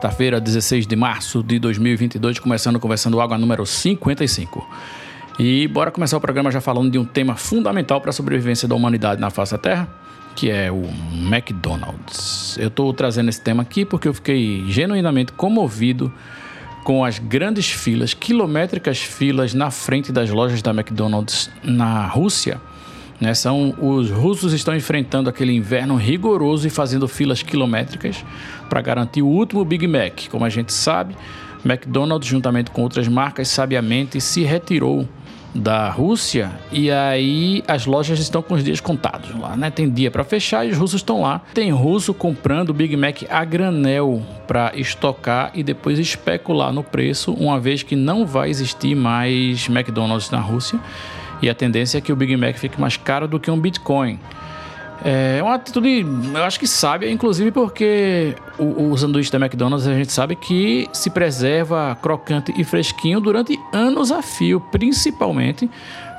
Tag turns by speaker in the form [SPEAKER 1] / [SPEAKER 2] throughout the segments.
[SPEAKER 1] Quarta-feira, 16 de março de 2022, começando Conversando Água número 55. E bora começar o programa já falando de um tema fundamental para a sobrevivência da humanidade na face da Terra, que é o McDonald's. Eu estou trazendo esse tema aqui porque eu fiquei genuinamente comovido com as grandes filas, quilométricas filas na frente das lojas da McDonald's na Rússia. Né, são, os russos estão enfrentando aquele inverno rigoroso e fazendo filas quilométricas para garantir o último Big Mac. Como a gente sabe, McDonald's, juntamente com outras marcas, sabiamente se retirou da Rússia e aí as lojas estão com os dias contados lá, né? Tem dia para fechar e os russos estão lá. Tem russo comprando Big Mac a granel para estocar e depois especular no preço, uma vez que não vai existir mais McDonald's na Rússia e a tendência é que o Big Mac fique mais caro do que um Bitcoin. É uma atitude, eu acho que sábia, inclusive porque o, o sanduíche da McDonald's a gente sabe que se preserva crocante e fresquinho durante anos a fio, principalmente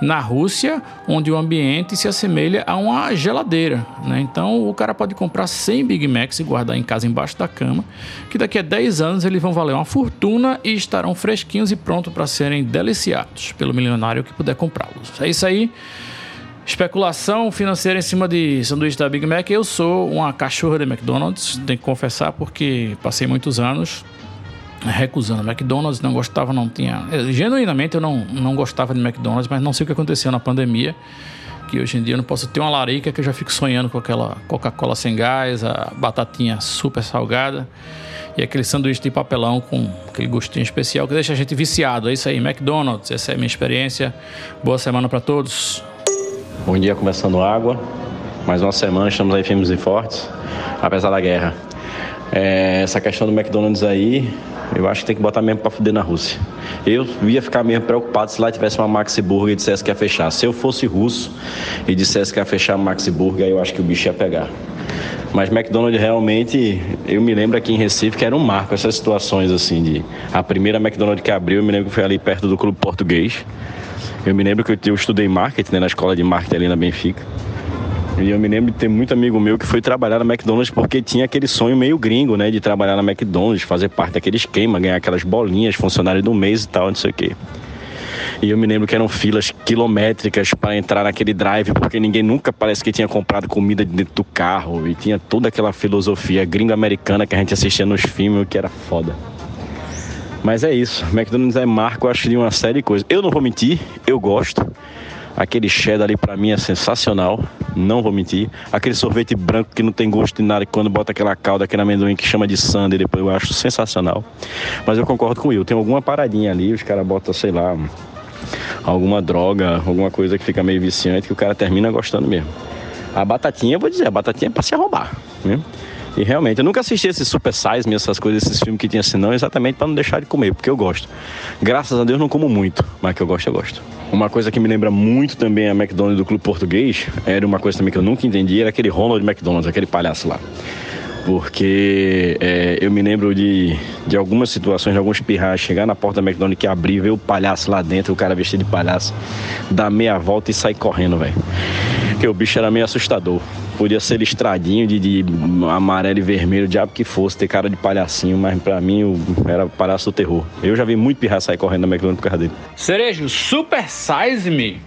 [SPEAKER 1] na Rússia, onde o ambiente se assemelha a uma geladeira. Né? Então o cara pode comprar 100 Big Macs e guardar em casa embaixo da cama, que daqui a 10 anos eles vão valer uma fortuna e estarão fresquinhos e prontos para serem deliciados pelo milionário que puder comprá-los. É isso aí. Especulação financeira em cima de sanduíche da Big Mac. Eu sou uma cachorra da McDonald's, tenho que confessar, porque passei muitos anos recusando McDonald's, não gostava, não tinha. genuinamente eu não, não gostava de McDonald's, mas não sei o que aconteceu na pandemia. Que hoje em dia eu não posso ter uma larica que eu já fico sonhando com aquela Coca-Cola sem gás, a batatinha super salgada e aquele sanduíche de papelão com aquele gostinho especial que deixa a gente viciado. É isso aí, McDonald's, essa é a minha experiência. Boa semana para todos.
[SPEAKER 2] Bom dia, começando água. Mais uma semana, estamos aí firmes e fortes, apesar da guerra. É, essa questão do McDonald's aí, eu acho que tem que botar mesmo pra fuder na Rússia. Eu ia ficar mesmo preocupado se lá tivesse uma Maxi Burger e dissesse que ia fechar. Se eu fosse russo e dissesse que ia fechar a Maxi Burger, aí eu acho que o bicho ia pegar. Mas McDonald's realmente, eu me lembro aqui em Recife que era um marco essas situações assim de a primeira McDonald's que abriu, eu me lembro que foi ali perto do Clube Português. Eu me lembro que eu, eu estudei marketing né, na escola de marketing ali na Benfica. E eu me lembro de ter muito amigo meu que foi trabalhar na McDonald's porque tinha aquele sonho meio gringo, né? De trabalhar na McDonald's, fazer parte daquele esquema, ganhar aquelas bolinhas, funcionário do mês e tal, não sei o quê. E eu me lembro que eram filas quilométricas para entrar naquele drive, porque ninguém nunca parece que tinha comprado comida dentro do carro. E tinha toda aquela filosofia gringo-americana que a gente assistia nos filmes, que era foda. Mas é isso, McDonald's é marco, acho, de uma série de coisas. Eu não vou mentir, eu gosto. Aquele cheddar ali pra mim é sensacional, não vou mentir. Aquele sorvete branco que não tem gosto de nada, quando bota aquela calda, aquele amendoim que chama de sundae, depois eu acho sensacional. Mas eu concordo com Will, tem alguma paradinha ali, os caras botam, sei lá, alguma droga, alguma coisa que fica meio viciante, que o cara termina gostando mesmo. A batatinha, eu vou dizer, a batatinha é pra se arrombar, né? E realmente, eu nunca assisti esses Super Size essas coisas, esses filmes que tinha assim, não, exatamente para não deixar de comer, porque eu gosto. Graças a Deus não como muito, mas que eu gosto, eu gosto. Uma coisa que me lembra muito também a McDonald's do Clube Português, era uma coisa também que eu nunca entendi, era aquele Ronald McDonald's, aquele palhaço lá. Porque é, eu me lembro de, de algumas situações, de alguns pirrais, chegar na porta da McDonald's que abrir, ver o palhaço lá dentro, o cara vestido de palhaço, dar meia volta e sair correndo, velho. Porque o bicho era meio assustador. Podia ser listradinho de, de amarelo e vermelho, diabo que fosse, ter cara de palhacinho, mas pra mim o- era palhaço do terror. Eu já vi muito pirra sair correndo da McDonald's por causa dele.
[SPEAKER 3] Cerejo, Super Size Me.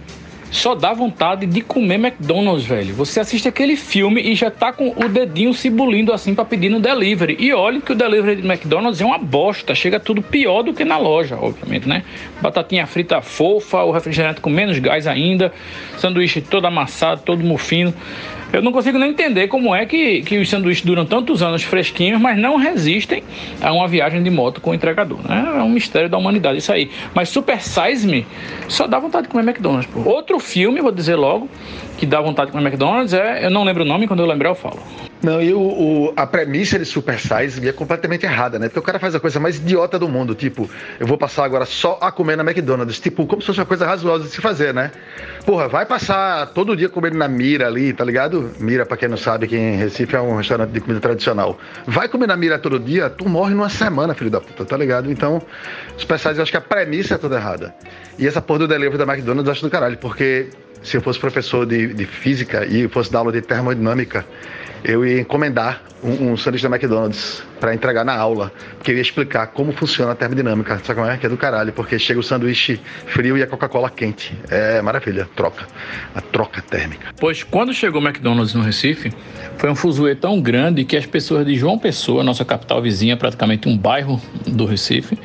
[SPEAKER 1] Só dá vontade de comer McDonald's, velho. Você assiste aquele filme e já tá com o dedinho se bulindo assim para pedir no delivery. E olha que o delivery de McDonald's é uma bosta, chega tudo pior do que na loja, obviamente, né? Batatinha frita fofa, o refrigerante com menos gás ainda, sanduíche todo amassado, todo mufino. Eu não consigo nem entender como é que, que os sanduíches duram tantos anos fresquinhos, mas não resistem a uma viagem de moto com o entregador. Né? É um mistério da humanidade isso aí. Mas Super Size Me só dá vontade de comer McDonald's. Pô. Outro filme, vou dizer logo, que dá vontade de comer McDonald's é. Eu não lembro o nome, quando eu lembrar eu falo.
[SPEAKER 4] Não, e o, o, a premissa de Super Size é completamente errada, né? Porque o cara faz a coisa mais idiota do mundo, tipo, eu vou passar agora só a comer na McDonald's, tipo, como se fosse uma coisa razoável de se fazer, né? Porra, vai passar todo dia comendo na Mira ali, tá ligado? Mira, pra quem não sabe, que em Recife é um restaurante de comida tradicional. Vai comer na Mira todo dia, tu morre numa semana, filho da puta, tá ligado? Então, Super Size, eu acho que a premissa é toda errada. E essa porra do delivery da McDonald's eu acho do caralho, porque se eu fosse professor de, de física e fosse dar aula de termodinâmica, eu ia encomendar um, um sanduíche da McDonald's para entregar na aula, porque eu ia explicar como funciona a termodinâmica. Sabe como é? Que é do caralho, porque chega o sanduíche frio e a Coca-Cola quente. É maravilha, troca. A troca térmica.
[SPEAKER 1] Pois quando chegou o McDonald's no Recife, foi um fuzuê tão grande que as pessoas de João Pessoa, nossa capital vizinha, praticamente um bairro do Recife,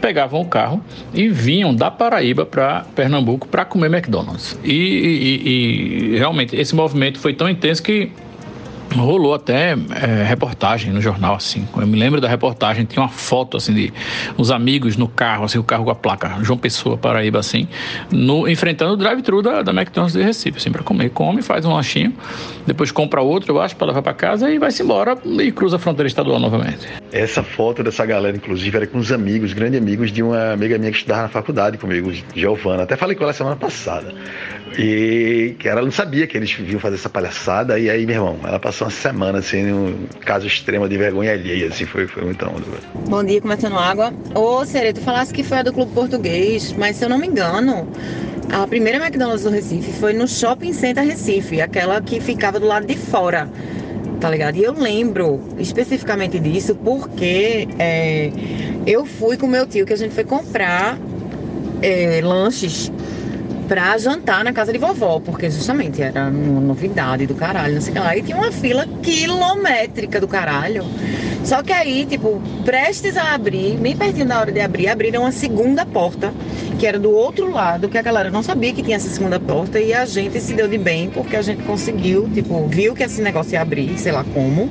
[SPEAKER 1] pegavam o carro e vinham da Paraíba para Pernambuco para comer McDonald's. E, e, e realmente esse movimento foi tão intenso que rolou até é, reportagem no jornal, assim. Eu me lembro da reportagem, tinha uma foto, assim, de uns amigos no carro, assim, o carro com a placa João Pessoa, Paraíba, assim, no, enfrentando o drive-thru da, da McDonald's de Recife, assim, pra comer. Come, faz um lanchinho, depois compra outro, eu acho, para levar para casa e vai-se embora e cruza a fronteira estadual novamente.
[SPEAKER 4] Essa foto dessa galera, inclusive, era com uns amigos, grandes amigos de uma amiga minha que estudava na faculdade comigo, Giovana. Até falei com ela semana passada. E que ela não sabia que eles viam fazer essa palhaçada. E aí, meu irmão, ela passou uma semana assim, num caso extremo de vergonha alheia, assim, foi, foi muito onda.
[SPEAKER 3] Bom dia, começando água. Ô, Sere, tu falasse que foi a do Clube Português, mas se eu não me engano, a primeira McDonald's do Recife foi no Shopping Center Recife, aquela que ficava do lado de fora. Tá ligado? E eu lembro especificamente disso porque é, eu fui com meu tio que a gente foi comprar é, lanches pra jantar na casa de vovó, porque justamente era uma novidade do caralho, não sei o que lá. E tinha uma fila quilométrica do caralho. Só que aí, tipo, prestes a abrir, bem pertinho da hora de abrir, abriram uma segunda porta, que era do outro lado, que a galera não sabia que tinha essa segunda porta, e a gente se deu de bem, porque a gente conseguiu, tipo, viu que esse negócio ia abrir, sei lá como,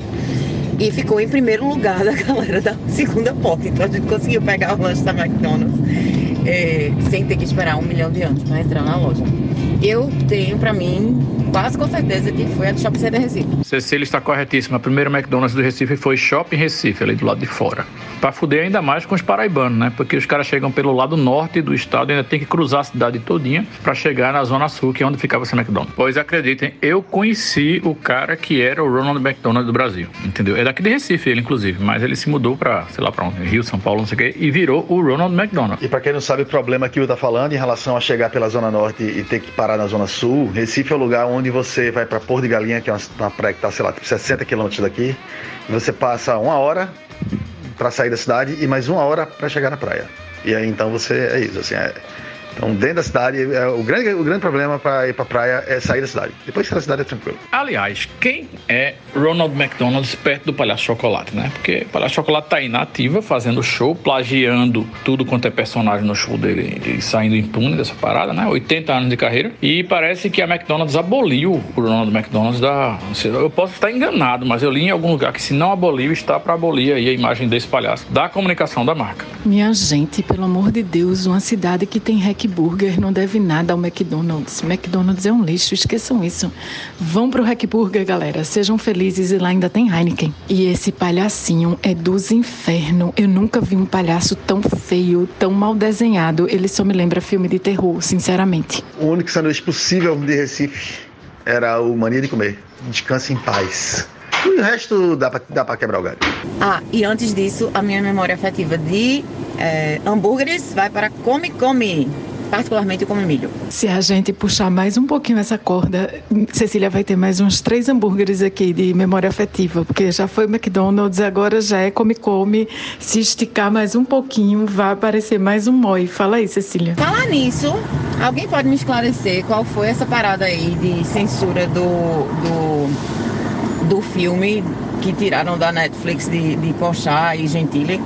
[SPEAKER 3] e ficou em primeiro lugar da galera da segunda porta. Então a gente conseguiu pegar o lanche da McDonald's é, sem ter que esperar um milhão de anos para entrar na loja. Eu tenho para mim quase com certeza que foi a do Shopping Center Recife.
[SPEAKER 1] Cecília está corretíssima. A primeira McDonald's do Recife foi Shopping Recife, ali do lado de fora. Para fuder ainda mais com os paraibanos, né? Porque os caras chegam pelo lado norte do estado e ainda tem que cruzar a cidade todinha para chegar na zona sul, que é onde ficava essa McDonald's. Pois acreditem, eu conheci o cara que era o Ronald McDonald do Brasil, entendeu? É daqui de Recife ele, inclusive, mas ele se mudou para, sei lá, para onde, Rio, São Paulo, não sei o quê, e virou o Ronald McDonald.
[SPEAKER 4] E para quem não sabe o problema que o tá falando em relação a chegar pela zona norte e ter que parar na zona sul, Recife é o lugar onde você vai para Porto de Galinha, que é uma, praia que tá, sei lá, 60 quilômetros daqui, e você passa uma hora para sair da cidade e mais uma hora para chegar na praia. E aí então você é isso, assim, é, então, dentro da cidade, é, o, grande, o grande problema para ir para praia é sair da cidade. Depois que da cidade é tranquilo.
[SPEAKER 1] Aliás, quem é Ronald McDonald perto do Palhaço Chocolate, né? Porque o Palhaço Chocolate tá aí na ativa, fazendo show, plagiando tudo quanto é personagem no show dele e saindo impune dessa parada, né? 80 anos de carreira. E parece que a McDonald's aboliu o Ronald McDonald da. Eu posso estar enganado, mas eu li em algum lugar que se não aboliu, está para abolir aí a imagem desse palhaço da comunicação da marca.
[SPEAKER 5] Minha gente, pelo amor de Deus, uma cidade que tem rec Burger não deve nada ao McDonald's. McDonald's é um lixo, esqueçam isso. Vão pro Hack Burger, galera. Sejam felizes e lá ainda tem Heineken. E esse palhacinho é dos infernos. Eu nunca vi um palhaço tão feio, tão mal desenhado. Ele só me lembra filme de terror, sinceramente.
[SPEAKER 4] O único sanduíche possível de Recife era o Mania de Comer. Descanse em paz. E o resto dá pra, dá pra quebrar o galho.
[SPEAKER 3] Ah, e antes disso, a minha memória afetiva de é, hambúrgueres vai para Come Come. Particularmente como milho.
[SPEAKER 5] Se a gente puxar mais um pouquinho essa corda, Cecília vai ter mais uns três hambúrgueres aqui de memória afetiva, porque já foi McDonald's, agora já é Come Come. Se esticar mais um pouquinho, vai aparecer mais um moi. Fala aí, Cecília.
[SPEAKER 3] Falar nisso, alguém pode me esclarecer qual foi essa parada aí de censura do, do, do filme que tiraram da Netflix de, de Pochá e Gentile?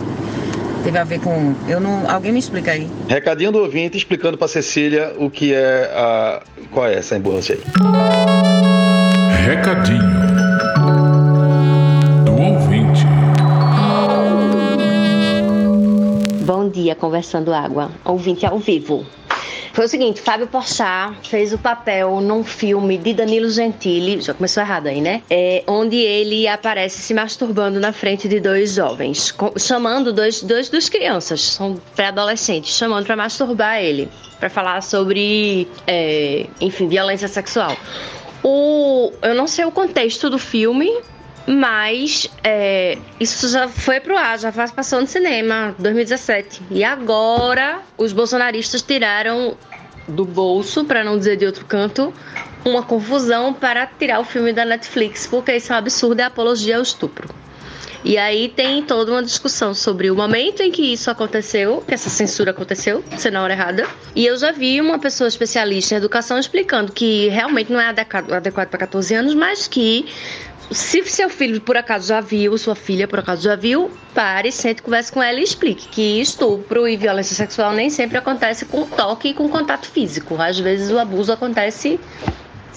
[SPEAKER 3] Teve a ver com. Eu não. Alguém me explica aí.
[SPEAKER 4] Recadinho do ouvinte explicando pra Cecília o que é a. Qual é essa ambulância aí?
[SPEAKER 6] Recadinho do ouvinte.
[SPEAKER 7] Bom dia, Conversando Água. Ouvinte ao vivo. Foi o seguinte, Fábio Porchat fez o papel num filme de Danilo Gentili, já começou errado aí, né? É, onde ele aparece se masturbando na frente de dois jovens, chamando dois, dois dos crianças, são pré-adolescentes, chamando para masturbar ele, para falar sobre, é, enfim, violência sexual. O, eu não sei o contexto do filme, mas é, isso já foi pro ar, já passou no cinema, 2017. E agora os bolsonaristas tiraram do bolso, para não dizer de outro canto, uma confusão para tirar o filme da Netflix, porque isso é um absurdo, é apologia ao estupro. E aí tem toda uma discussão sobre o momento em que isso aconteceu, que essa censura aconteceu, se na hora errada. E eu já vi uma pessoa especialista em educação explicando que realmente não é adequado, adequado para 14 anos, mas que se seu filho por acaso já viu, sua filha por acaso já viu, pare, sente, converse com ela e explique que estupro e violência sexual nem sempre acontece com toque e com contato físico. Às vezes o abuso acontece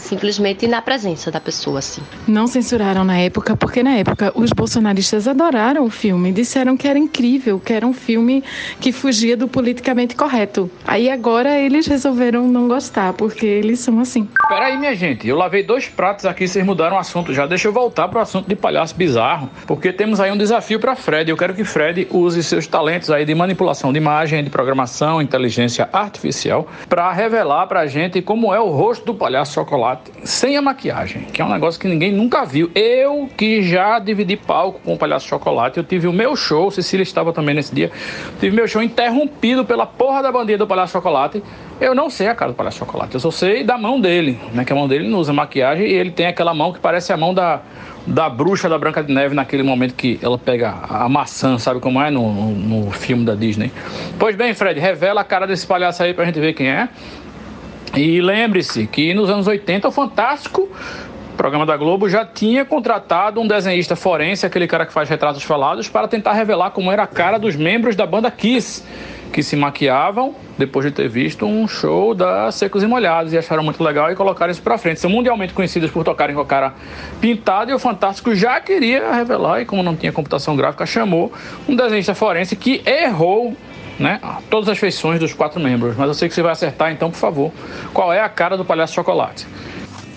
[SPEAKER 7] simplesmente na presença da pessoa, assim.
[SPEAKER 5] Não censuraram na época, porque na época os bolsonaristas adoraram o filme, disseram que era incrível, que era um filme que fugia do politicamente correto. Aí agora eles resolveram não gostar, porque eles são assim.
[SPEAKER 1] Peraí, minha gente, eu lavei dois pratos aqui, vocês mudaram o assunto já. Deixa eu voltar pro assunto de palhaço bizarro, porque temos aí um desafio para Fred. Eu quero que Fred use seus talentos aí de manipulação de imagem, de programação, inteligência artificial, para revelar pra gente como é o rosto do palhaço chocolate sem a maquiagem, que é um negócio que ninguém nunca viu. Eu que já dividi palco com o Palhaço Chocolate, eu tive o meu show, Cecília estava também nesse dia, tive meu show interrompido pela porra da bandeira do Palhaço Chocolate. Eu não sei a cara do Palhaço Chocolate, eu só sei da mão dele, né? Que a mão dele não usa maquiagem e ele tem aquela mão que parece a mão da, da bruxa da Branca de Neve naquele momento que ela pega a maçã, sabe como é no, no, no filme da Disney. Pois bem, Fred, revela a cara desse palhaço aí pra gente ver quem é. E lembre-se que nos anos 80 o Fantástico, programa da Globo, já tinha contratado um desenhista forense, aquele cara que faz retratos falados, para tentar revelar como era a cara dos membros da banda Kiss, que se maquiavam depois de ter visto um show da Secos e Molhados e acharam muito legal e colocaram isso para frente. São mundialmente conhecidos por tocarem com a cara pintada e o Fantástico já queria revelar e como não tinha computação gráfica, chamou um desenhista forense que errou né? Todas as feições dos quatro membros. Mas eu sei que você vai acertar, então, por favor. Qual é a cara do palhaço chocolate?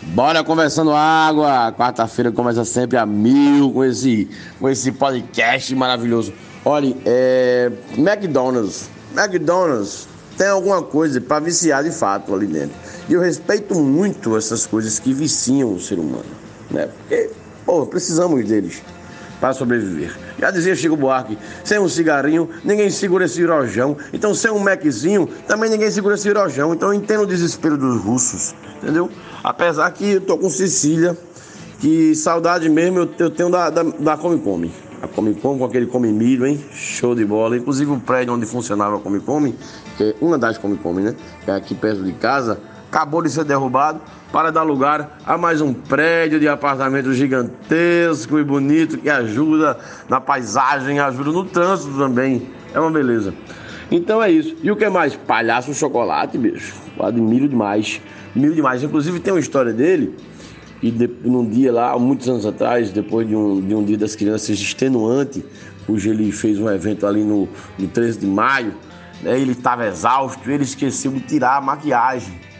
[SPEAKER 8] Bora conversando água. Quarta-feira começa sempre a mil com esse, com esse podcast maravilhoso. Olha, é, McDonald's. McDonald's tem alguma coisa para viciar de fato ali dentro. E eu respeito muito essas coisas que viciam o ser humano, né? Porque, pô, precisamos deles para sobreviver. Já dizia Chico Buarque, sem um cigarrinho, ninguém segura esse rojão. Então, sem um Maczinho, também ninguém segura esse rojão. Então, eu entendo o desespero dos russos, entendeu? Apesar que eu tô com Cecília, que saudade mesmo eu, eu tenho da, da, da Come Come. A Come Come com aquele Come Milho, hein? Show de bola. Inclusive o prédio onde funcionava a Come Come, que é uma das Come Come, né? Que é aqui perto de casa, acabou de ser derrubado para dar lugar a mais um prédio de apartamento gigantesco e bonito que ajuda na paisagem, ajuda no trânsito também. É uma beleza. Então é isso. E o que mais? Palhaço chocolate, bicho. Admiro demais. Admiro demais. Inclusive tem uma história dele. E de, num dia lá, muitos anos atrás, depois de um, de um dia das crianças extenuante, cujo ele fez um evento ali no, no 13 de maio, né, ele estava exausto, ele esqueceu de tirar a maquiagem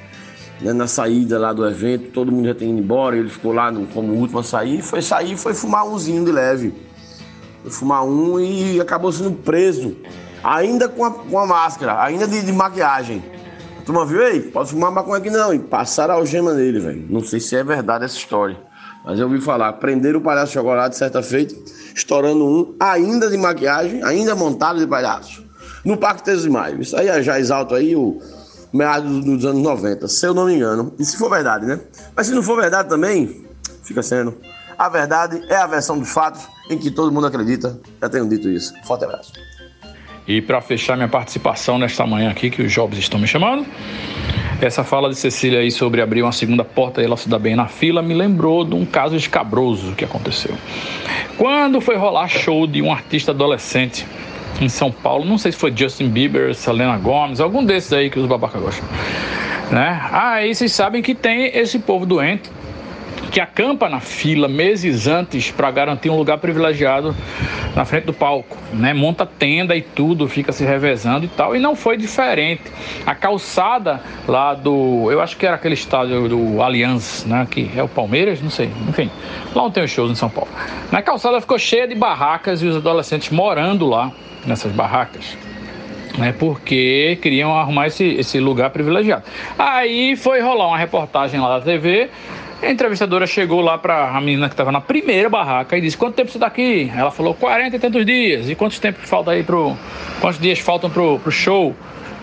[SPEAKER 8] né, na saída lá do evento, todo mundo já tinha ido embora, ele ficou lá no, como último a sair, foi sair foi fumar umzinho de leve. Foi fumar um e acabou sendo preso, ainda com a, com a máscara, ainda de, de maquiagem. A turma viu, ei, pode fumar maconha aqui não, e passaram a algema nele, velho. Não sei se é verdade essa história, mas eu ouvi falar, prenderam o palhaço chocolate certa feita, estourando um, ainda de maquiagem, ainda montado de palhaço, no Parque 13 de Maio. Isso aí já exalta aí o meados dos anos 90, se eu não me engano. E se for verdade, né? Mas se não for verdade também, fica sendo. A verdade é a versão dos fatos em que todo mundo acredita. Já tenho dito isso. Forte abraço.
[SPEAKER 1] E para fechar minha participação nesta manhã aqui, que os jovens estão me chamando, essa fala de Cecília aí sobre abrir uma segunda porta e ela se dar bem na fila me lembrou de um caso escabroso que aconteceu. Quando foi rolar show de um artista adolescente em São Paulo, não sei se foi Justin Bieber, Selena Gomez, algum desses aí que os babacas gostam. Né? Aí vocês sabem que tem esse povo doente que acampa na fila meses antes para garantir um lugar privilegiado na frente do palco, né? Monta tenda e tudo, fica se revezando e tal. E não foi diferente. A calçada lá do, eu acho que era aquele estádio do Allianz, né? Que é o Palmeiras, não sei. Enfim, lá onde tem os shows em São Paulo. Na calçada ficou cheia de barracas e os adolescentes morando lá nessas barracas né, porque queriam arrumar esse, esse lugar privilegiado. Aí foi rolar uma reportagem lá da TV a entrevistadora chegou lá para a menina que estava na primeira barraca e disse: Quanto tempo você está aqui? Ela falou: 40 e tantos dias. E quantos tempo falta aí pro. Quantos dias faltam pro, pro show?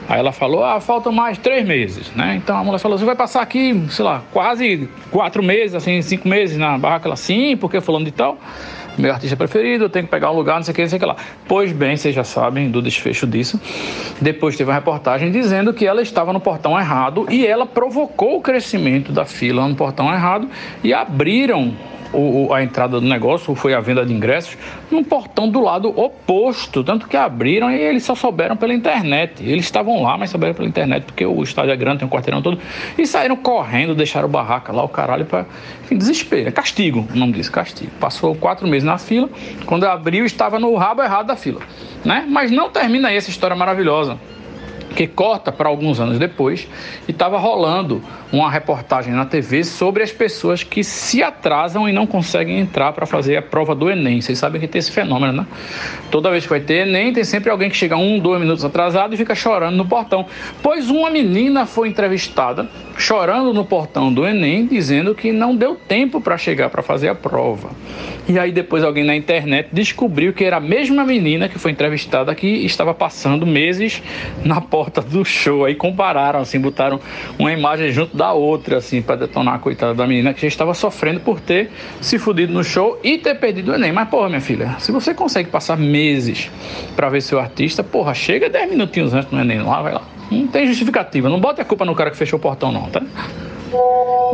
[SPEAKER 1] Aí ela falou: Ah, faltam mais três meses, né? Então a mulher falou: Você vai passar aqui, sei lá, quase quatro meses, assim, cinco meses na barraca? Ela, sim, porque falando de tal meu artista preferido, eu tenho que pegar um lugar, não sei o que, não sei o que lá. Pois bem, vocês já sabem do desfecho disso. Depois teve uma reportagem dizendo que ela estava no portão errado e ela provocou o crescimento da fila no portão errado e abriram o, a entrada do negócio, foi a venda de ingressos, num portão do lado oposto. Tanto que abriram e eles só souberam pela internet. Eles estavam lá, mas souberam pela internet, porque o estádio é grande, tem um quarteirão todo. E saíram correndo, deixaram barraca lá, o caralho, para desespero. É castigo, o nome disso, castigo. Passou quatro meses na fila. Quando abriu, estava no rabo errado da fila. Né? Mas não termina aí essa história maravilhosa que corta para alguns anos depois e estava rolando uma reportagem na TV sobre as pessoas que se atrasam e não conseguem entrar para fazer a prova do Enem. Vocês sabem que tem esse fenômeno, né? Toda vez que vai ter Enem, tem sempre alguém que chega um, dois minutos atrasado e fica chorando no portão. Pois uma menina foi entrevistada chorando no portão do Enem, dizendo que não deu tempo para chegar para fazer a prova. E aí depois alguém na internet descobriu que era a mesma menina que foi entrevistada que estava passando meses na porta do show. Aí compararam, assim, botaram uma imagem junto da outra, assim, para detonar a coitada da menina que já estava sofrendo por ter se fudido no show e ter perdido o Enem. Mas, porra, minha filha, se você consegue passar meses para ver seu artista, porra, chega 10 minutinhos antes do Enem lá, vai lá. Não tem justificativa. Não bote a culpa no cara que fechou o portão, não, tá?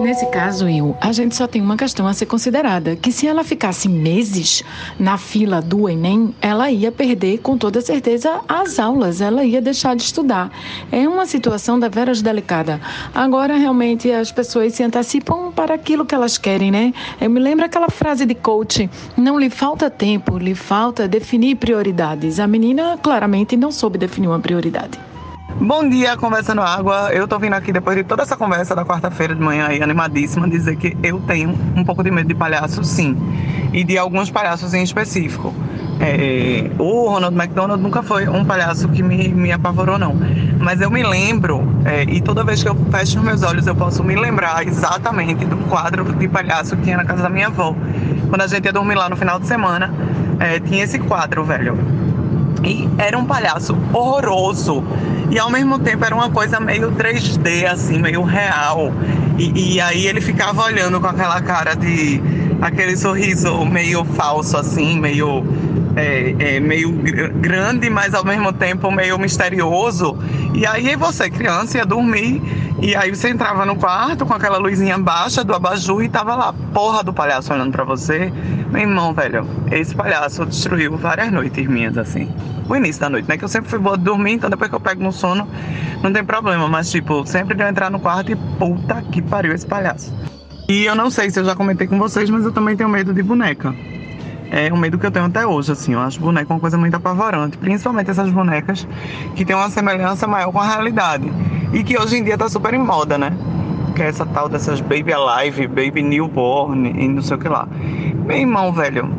[SPEAKER 5] Nesse caso, Will, a gente só tem uma questão a ser considerada: que se ela ficasse meses na fila do Enem, ela ia perder com toda certeza as aulas, ela ia deixar de estudar. É uma situação da veras delicada. Agora, realmente, as pessoas se antecipam para aquilo que elas querem, né? Eu me lembro aquela frase de coach: não lhe falta tempo, lhe falta definir prioridades. A menina claramente não soube definir uma prioridade.
[SPEAKER 9] Bom dia, Conversando Água. Eu tô vindo aqui depois de toda essa conversa da quarta-feira de manhã aí, animadíssima, dizer que eu tenho um pouco de medo de palhaço, sim. E de alguns palhaços em específico. É, o Ronald McDonald nunca foi um palhaço que me, me apavorou, não. Mas eu me lembro, é, e toda vez que eu fecho meus olhos, eu posso me lembrar exatamente do quadro de palhaço que tinha na casa da minha avó. Quando a gente ia dormir lá no final de semana, é, tinha esse quadro, velho. E era um palhaço horroroso. E ao mesmo tempo era uma coisa meio 3D, assim, meio real. E, e aí ele ficava olhando com aquela cara de. aquele sorriso meio falso, assim, meio. É, é, meio grande, mas ao mesmo tempo meio misterioso. E aí você, criança, ia dormir e aí você entrava no quarto com aquela luzinha baixa do abajur e tava lá, porra do palhaço olhando para você. Meu irmão, velho, esse palhaço destruiu várias noites minhas, assim. O início da noite, né? Que eu sempre fui boa de dormir, então depois que eu pego no sono, não tem problema. Mas, tipo, sempre de eu entrar no quarto e puta que pariu esse palhaço. E eu não sei se eu já comentei com vocês, mas eu também tenho medo de boneca. É um medo que eu tenho até hoje, assim. Eu acho boneca uma coisa muito apavorante. Principalmente essas bonecas que têm uma semelhança maior com a realidade. E que hoje em dia tá super em moda, né? Que é essa tal dessas Baby Alive, Baby Newborn e não sei o que lá. Meu irmão, velho,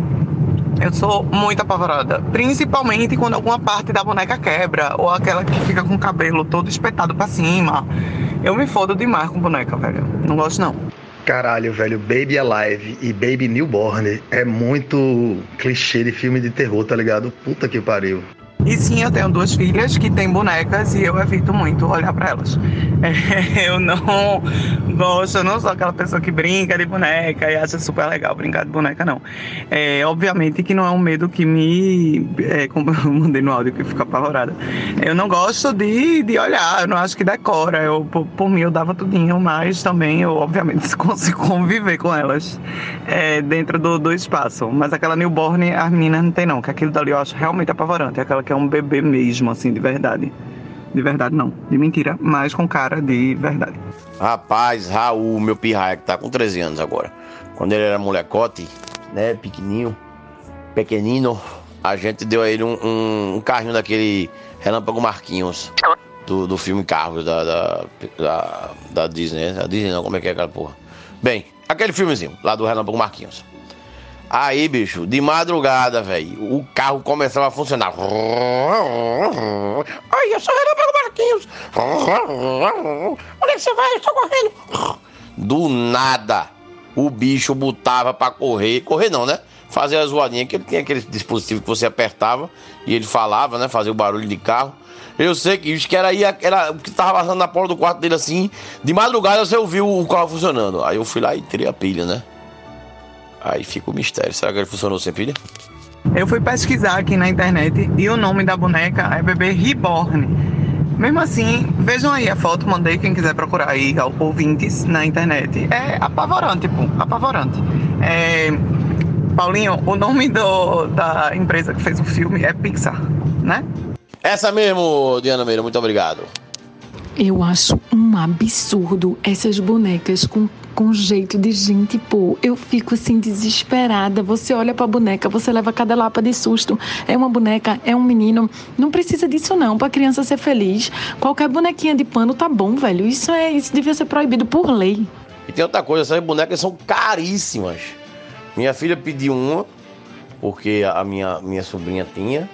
[SPEAKER 9] eu sou muito apavorada. Principalmente quando alguma parte da boneca quebra. Ou aquela que fica com o cabelo todo espetado para cima. Eu me fodo demais com boneca, velho. Não gosto não.
[SPEAKER 4] Caralho, velho, Baby Alive e Baby Newborn é muito clichê de filme de terror, tá ligado? Puta que pariu.
[SPEAKER 9] E sim, eu tenho duas filhas que têm bonecas e eu evito muito olhar para elas. É, eu não gosto, eu não sou aquela pessoa que brinca de boneca e acha super legal brincar de boneca, não. É, obviamente que não é um medo que me. É, como eu mandei no áudio que fica apavorada. Eu não gosto de, de olhar, eu não acho que decora. Eu, por, por mim, eu dava tudinho, mas também eu, obviamente, consigo conviver com elas é, dentro do, do espaço. Mas aquela newborn, as meninas não tem, não, que aquilo dali eu acho realmente apavorante. Aquela que é um bebê mesmo, assim, de verdade. De verdade, não. De mentira, mas com cara de verdade.
[SPEAKER 8] Rapaz, Raul, meu pirraia, que tá com 13 anos agora. Quando ele era molecote, né, pequenininho, pequenino, a gente deu a ele um, um, um carrinho daquele Relâmpago Marquinhos, do, do filme Carros, da, da, da, da Disney. A Disney não, como é que é aquela porra? Bem, aquele filmezinho, lá do Relâmpago Marquinhos. Aí, bicho, de madrugada, velho, o carro começava a funcionar. Ai, eu sou Relâmpago Marquinhos. Onde é que você vai? Eu estou correndo. Do nada, o bicho botava pra correr. Correr não, né? Fazer a zoadinha, que ele tinha aquele dispositivo que você apertava e ele falava, né? Fazer o barulho de carro. Eu sei que isso que era aí, era que tava passando na porta do quarto dele assim. De madrugada você ouviu o carro funcionando. Aí eu fui lá e tirei a pilha, né? Aí fica o mistério. Será que ele funcionou sem pilha?
[SPEAKER 9] Eu fui pesquisar aqui na internet e o nome da boneca é bebê Reborn. Mesmo assim, vejam aí a foto, mandei quem quiser procurar aí, ouvintes na internet. É apavorante, pô, apavorante. É, Paulinho, o nome do, da empresa que fez o filme é Pixar, né?
[SPEAKER 8] Essa mesmo, Diana Meira, muito obrigado.
[SPEAKER 5] Eu acho um absurdo essas bonecas com, com jeito de gente, pô. Eu fico assim desesperada. Você olha pra boneca, você leva cada lapa de susto. É uma boneca, é um menino. Não precisa disso não, pra criança ser feliz. Qualquer bonequinha de pano tá bom, velho. Isso é, isso devia ser proibido por lei.
[SPEAKER 8] E tem outra coisa, essas bonecas são caríssimas. Minha filha pediu uma, porque a minha, minha sobrinha tinha.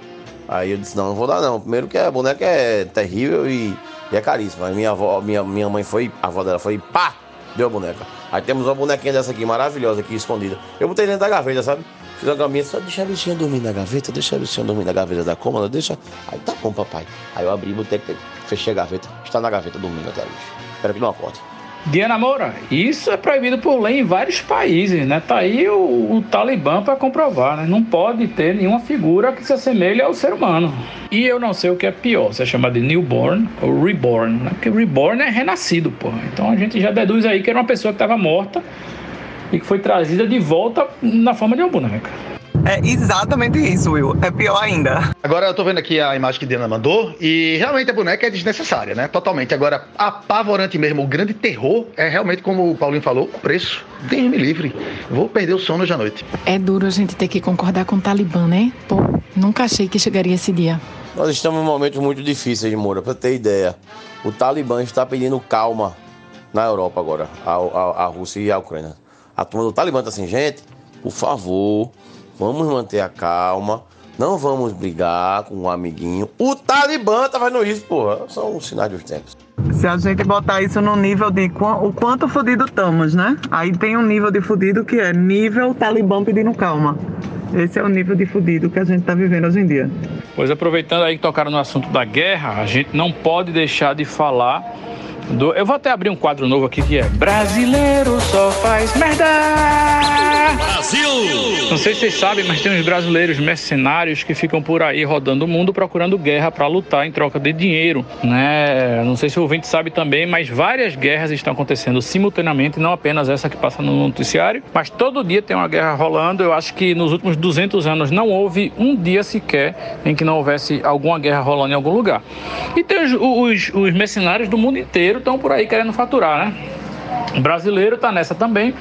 [SPEAKER 8] Aí eu disse, não, não vou dar não. Primeiro que a boneca é terrível e, e é caríssima. Minha, avó, minha, minha mãe foi, a avó dela foi, pá, deu a boneca. Aí temos uma bonequinha dessa aqui, maravilhosa, aqui, escondida. Eu botei dentro da gaveta, sabe? Fiz uma caminha, só deixa a bichinha dormir na gaveta, deixa a bichinha dormir na gaveta da cômoda, deixa. Aí tá bom, papai. Aí eu abri, botei, fechei a gaveta, está na gaveta dormindo até hoje. Espero que não acorde.
[SPEAKER 1] Diana Moura, isso é proibido por lei em vários países, né? Tá aí o, o Talibã para comprovar, né? Não pode ter nenhuma figura que se assemelhe ao ser humano. E eu não sei o que é pior, se é chamado de newborn ou reborn, né? Porque reborn é renascido, pô. Então a gente já deduz aí que era uma pessoa que estava morta e que foi trazida de volta na forma de uma boneca.
[SPEAKER 9] É exatamente isso, Will. É pior ainda.
[SPEAKER 4] Agora eu tô vendo aqui a imagem que Diana mandou e realmente a boneca é desnecessária, né? Totalmente. Agora, apavorante mesmo, o grande terror é realmente, como o Paulinho falou, o preço. Deus me livre. Vou perder o sono hoje à noite.
[SPEAKER 5] É duro a gente ter que concordar com o Talibã, né? Pô, nunca achei que chegaria esse dia.
[SPEAKER 8] Nós estamos em momentos muito difíceis, Moura, pra ter ideia. O Talibã está pedindo calma na Europa agora, a, a, a Rússia e a Ucrânia. A turma do Talibã tá assim, gente, por favor, vamos manter a calma, não vamos brigar com um amiguinho. O Talibã tá fazendo isso, porra. São sinais dos tempos.
[SPEAKER 9] Se a gente botar isso no nível de qu o quanto fudido estamos, né? Aí tem um nível de fudido que é nível Talibã pedindo calma. Esse é o nível de fudido que a gente tá vivendo hoje em dia.
[SPEAKER 1] Pois aproveitando aí que tocaram no assunto da guerra, a gente não pode deixar de falar do. Eu vou até abrir um quadro novo aqui que é Brasileiro só faz merda! Brasil! Não sei se vocês sabem, mas tem uns brasileiros mercenários que ficam por aí rodando o mundo procurando guerra para lutar em troca de dinheiro, né? Não sei se o ouvinte sabe também, mas várias guerras estão acontecendo simultaneamente, não apenas essa que passa no noticiário, mas todo dia tem uma guerra rolando. Eu acho que nos últimos 200 anos não houve um dia sequer em que não houvesse alguma guerra rolando em algum lugar. E tem os, os, os mercenários do mundo inteiro estão por aí querendo faturar, né? Brasileiro está nessa também.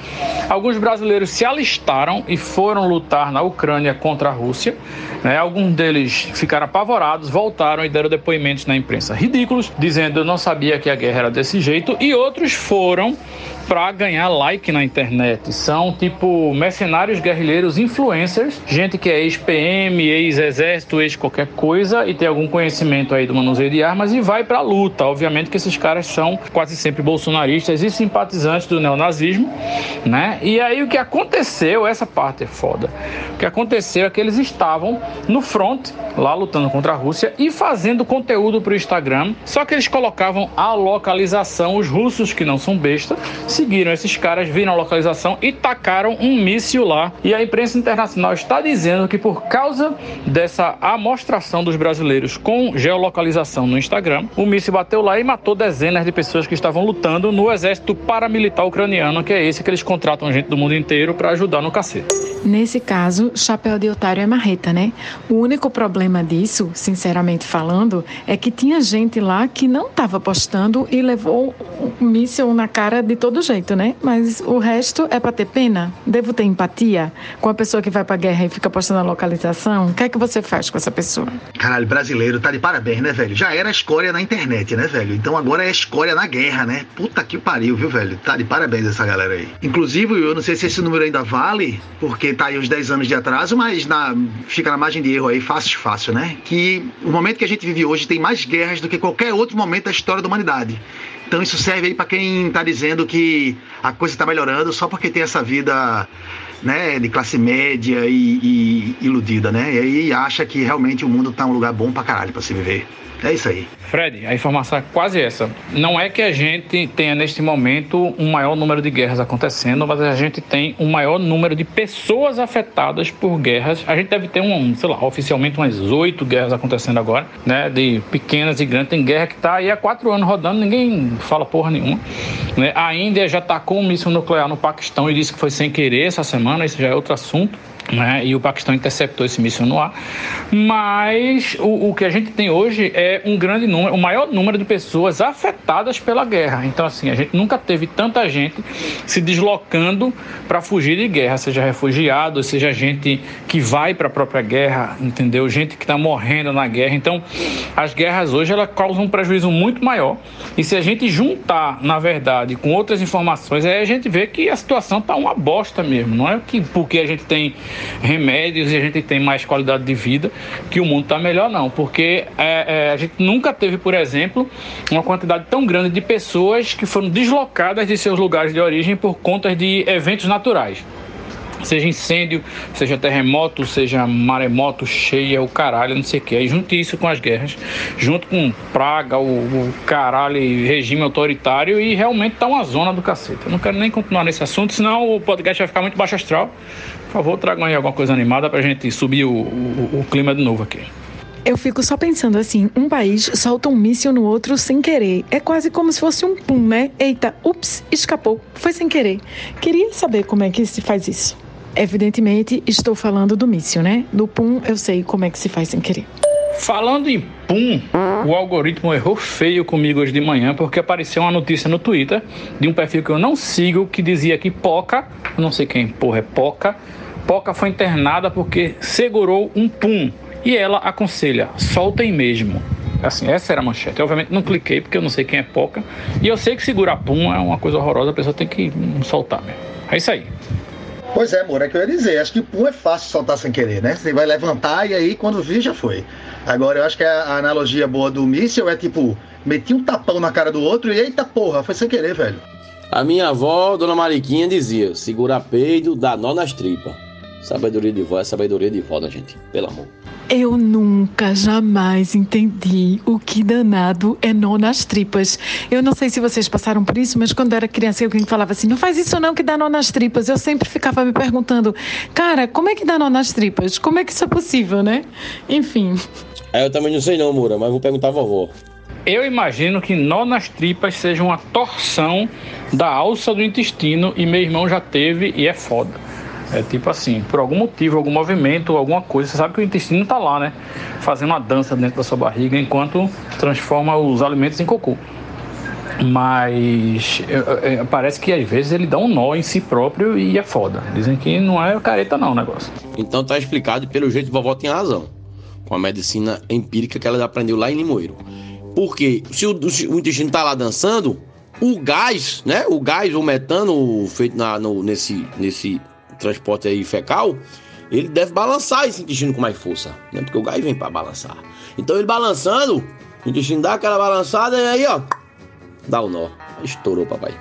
[SPEAKER 1] Alguns brasileiros se alistaram e foram lutar na Ucrânia contra a Rússia. Né? Alguns deles ficaram apavorados, voltaram e deram depoimentos na imprensa ridículos, dizendo eu não sabia que a guerra era desse jeito. E outros foram para ganhar like na internet. São tipo mercenários guerrilheiros influencers, gente que é ex-PM, ex-exército, ex-qualquer coisa e tem algum conhecimento aí do manuseio de armas e vai para luta. Obviamente que esses caras são quase sempre bolsonaristas e simpatizantes do neonazismo, né? E aí o que aconteceu, essa parte é foda. O que aconteceu é que eles estavam no front, lá lutando contra a Rússia e fazendo conteúdo para o Instagram, só que eles colocavam a localização, os russos que não são besta, seguiram esses caras, viram a localização e tacaram um míssil lá. E a imprensa internacional está dizendo que por causa dessa amostração dos brasileiros com geolocalização no Instagram, o míssil bateu lá e matou dezenas de pessoas que estavam lutando no exército paramilitar ucraniano, que é esse que eles contratam gente do mundo inteiro para ajudar no cacete.
[SPEAKER 5] Nesse caso, chapéu de otário é marreta, né? O único problema disso, sinceramente falando, é que tinha gente lá que não estava postando e levou um míssil na cara de todo jeito, né? Mas o resto é para ter pena? Devo ter empatia com a pessoa que vai pra guerra e fica postando a localização? O que é que você faz com essa pessoa?
[SPEAKER 4] Caralho, brasileiro tá de parabéns, né, velho? Já era escória na internet, né, velho? Então agora é escória na guerra, né? Puta que pariu, viu, velho? Tá de parabéns essa galera aí. Inclusive, eu não sei se esse número ainda vale, porque tá aí uns 10 anos de atraso, mas na, fica na margem de erro aí, fácil, fácil, né? Que o momento que a gente vive hoje tem mais guerras do que qualquer outro momento da história da humanidade. Então isso serve aí para quem tá dizendo que a coisa tá melhorando só porque tem essa vida né, de classe média e, e iludida, né? E aí acha que realmente o mundo tá um lugar bom pra caralho pra se viver. É isso aí.
[SPEAKER 1] Fred, a informação é quase essa. Não é que a gente tenha neste momento um maior número de guerras acontecendo, mas a gente tem um maior número de pessoas afetadas por guerras. A gente deve ter um, sei lá, oficialmente umas oito guerras acontecendo agora, né? De pequenas e grandes. Tem guerra que tá aí há quatro anos rodando, ninguém fala porra nenhuma. Né? A Índia já tacou um míssil nuclear no Paquistão e disse que foi sem querer essa semana, isso já é outro assunto. Né? E o Paquistão interceptou esse míssil no ar. Mas o, o, que a gente tem hoje é um grande número, o maior número de pessoas afetadas pela guerra. Então, assim, a gente nunca teve tanta gente se deslocando para fugir de guerra, seja refugiado, seja gente que vai para a própria guerra, entendeu? Gente que está morrendo na guerra. Então, as guerras hoje elas causam um prejuízo muito maior. E se a gente juntar, na verdade, com outras informações, aí a gente vê que a situação está uma bosta mesmo. Não é que porque a gente tem remédios e a gente tem mais qualidade de vida, que o mundo está melhor, não. Porque é, é, a gente nunca teve, por exemplo, uma quantidade tão grande de pessoas que foram deslocadas de seus lugares de origem por conta de eventos naturais. Seja incêndio, seja terremoto, seja maremoto, cheia, o caralho, não sei o que. Aí junte isso com as guerras, junto com praga, o, o caralho, regime autoritário e realmente tá uma zona do cacete. Eu não quero nem continuar nesse assunto, senão o podcast vai ficar muito baixo astral. Por favor, tragam aí alguma coisa animada pra gente subir o, o, o clima de novo aqui.
[SPEAKER 5] Eu fico só pensando assim, um país solta um míssil no outro sem querer. É quase como se fosse um pum, né? Eita, ups, escapou, foi sem querer. Queria saber como é que se faz isso. Evidentemente, estou falando do míssil, né? Do pum, eu sei como é que se faz sem querer.
[SPEAKER 1] Falando em pum, o algoritmo errou feio comigo hoje de manhã porque apareceu uma notícia no Twitter de um perfil que eu não sigo que dizia que Poca, não sei quem porra é Poca, Poca foi internada porque segurou um pum. E ela aconselha, soltem mesmo. Assim, essa era a manchete. Eu, obviamente não cliquei porque eu não sei quem é Poca. E eu sei que segurar pum é uma coisa horrorosa, a pessoa tem que soltar mesmo. É isso aí.
[SPEAKER 4] Pois é, amor, é que eu ia dizer. Acho que pum é fácil soltar sem querer, né? Você vai levantar e aí quando vir já foi. Agora eu acho que a analogia boa do míssil é tipo, meti um tapão na cara do outro e eita porra, foi sem querer, velho.
[SPEAKER 8] A minha avó, dona Mariquinha, dizia: segura peido, dá nó nas tripas. Sabedoria de vó é sabedoria de vó, né, gente? Pelo amor.
[SPEAKER 5] Eu nunca, jamais entendi o que danado é nó nas tripas. Eu não sei se vocês passaram por isso, mas quando eu era criança, alguém falava assim: não faz isso não que dá nó nas tripas. Eu sempre ficava me perguntando, cara, como é que dá nó nas tripas? Como é que isso é possível, né? Enfim.
[SPEAKER 8] É, eu também não sei não, Moura, mas vou perguntar à vovó.
[SPEAKER 1] Eu imagino que nó nas tripas seja uma torção da alça do intestino e meu irmão já teve e é foda. É tipo assim, por algum motivo, algum movimento, alguma coisa, você sabe que o intestino tá lá, né? Fazendo uma dança dentro da sua barriga enquanto transforma os alimentos em cocô. Mas é, é, parece que às vezes ele dá um nó em si próprio e é foda. Dizem que não é careta não o negócio.
[SPEAKER 8] Então tá explicado e pelo jeito vovó tem razão. Com a medicina empírica que ela aprendeu lá em Limoeiro. Porque se o, o intestino tá lá dançando, o gás, né? O gás, o metano feito na, no, nesse, nesse transporte aí fecal, ele deve balançar esse intestino com mais força, né? Porque o gás vem para balançar. Então ele balançando, o intestino dá aquela balançada e aí, ó, dá o nó. Estourou, papai.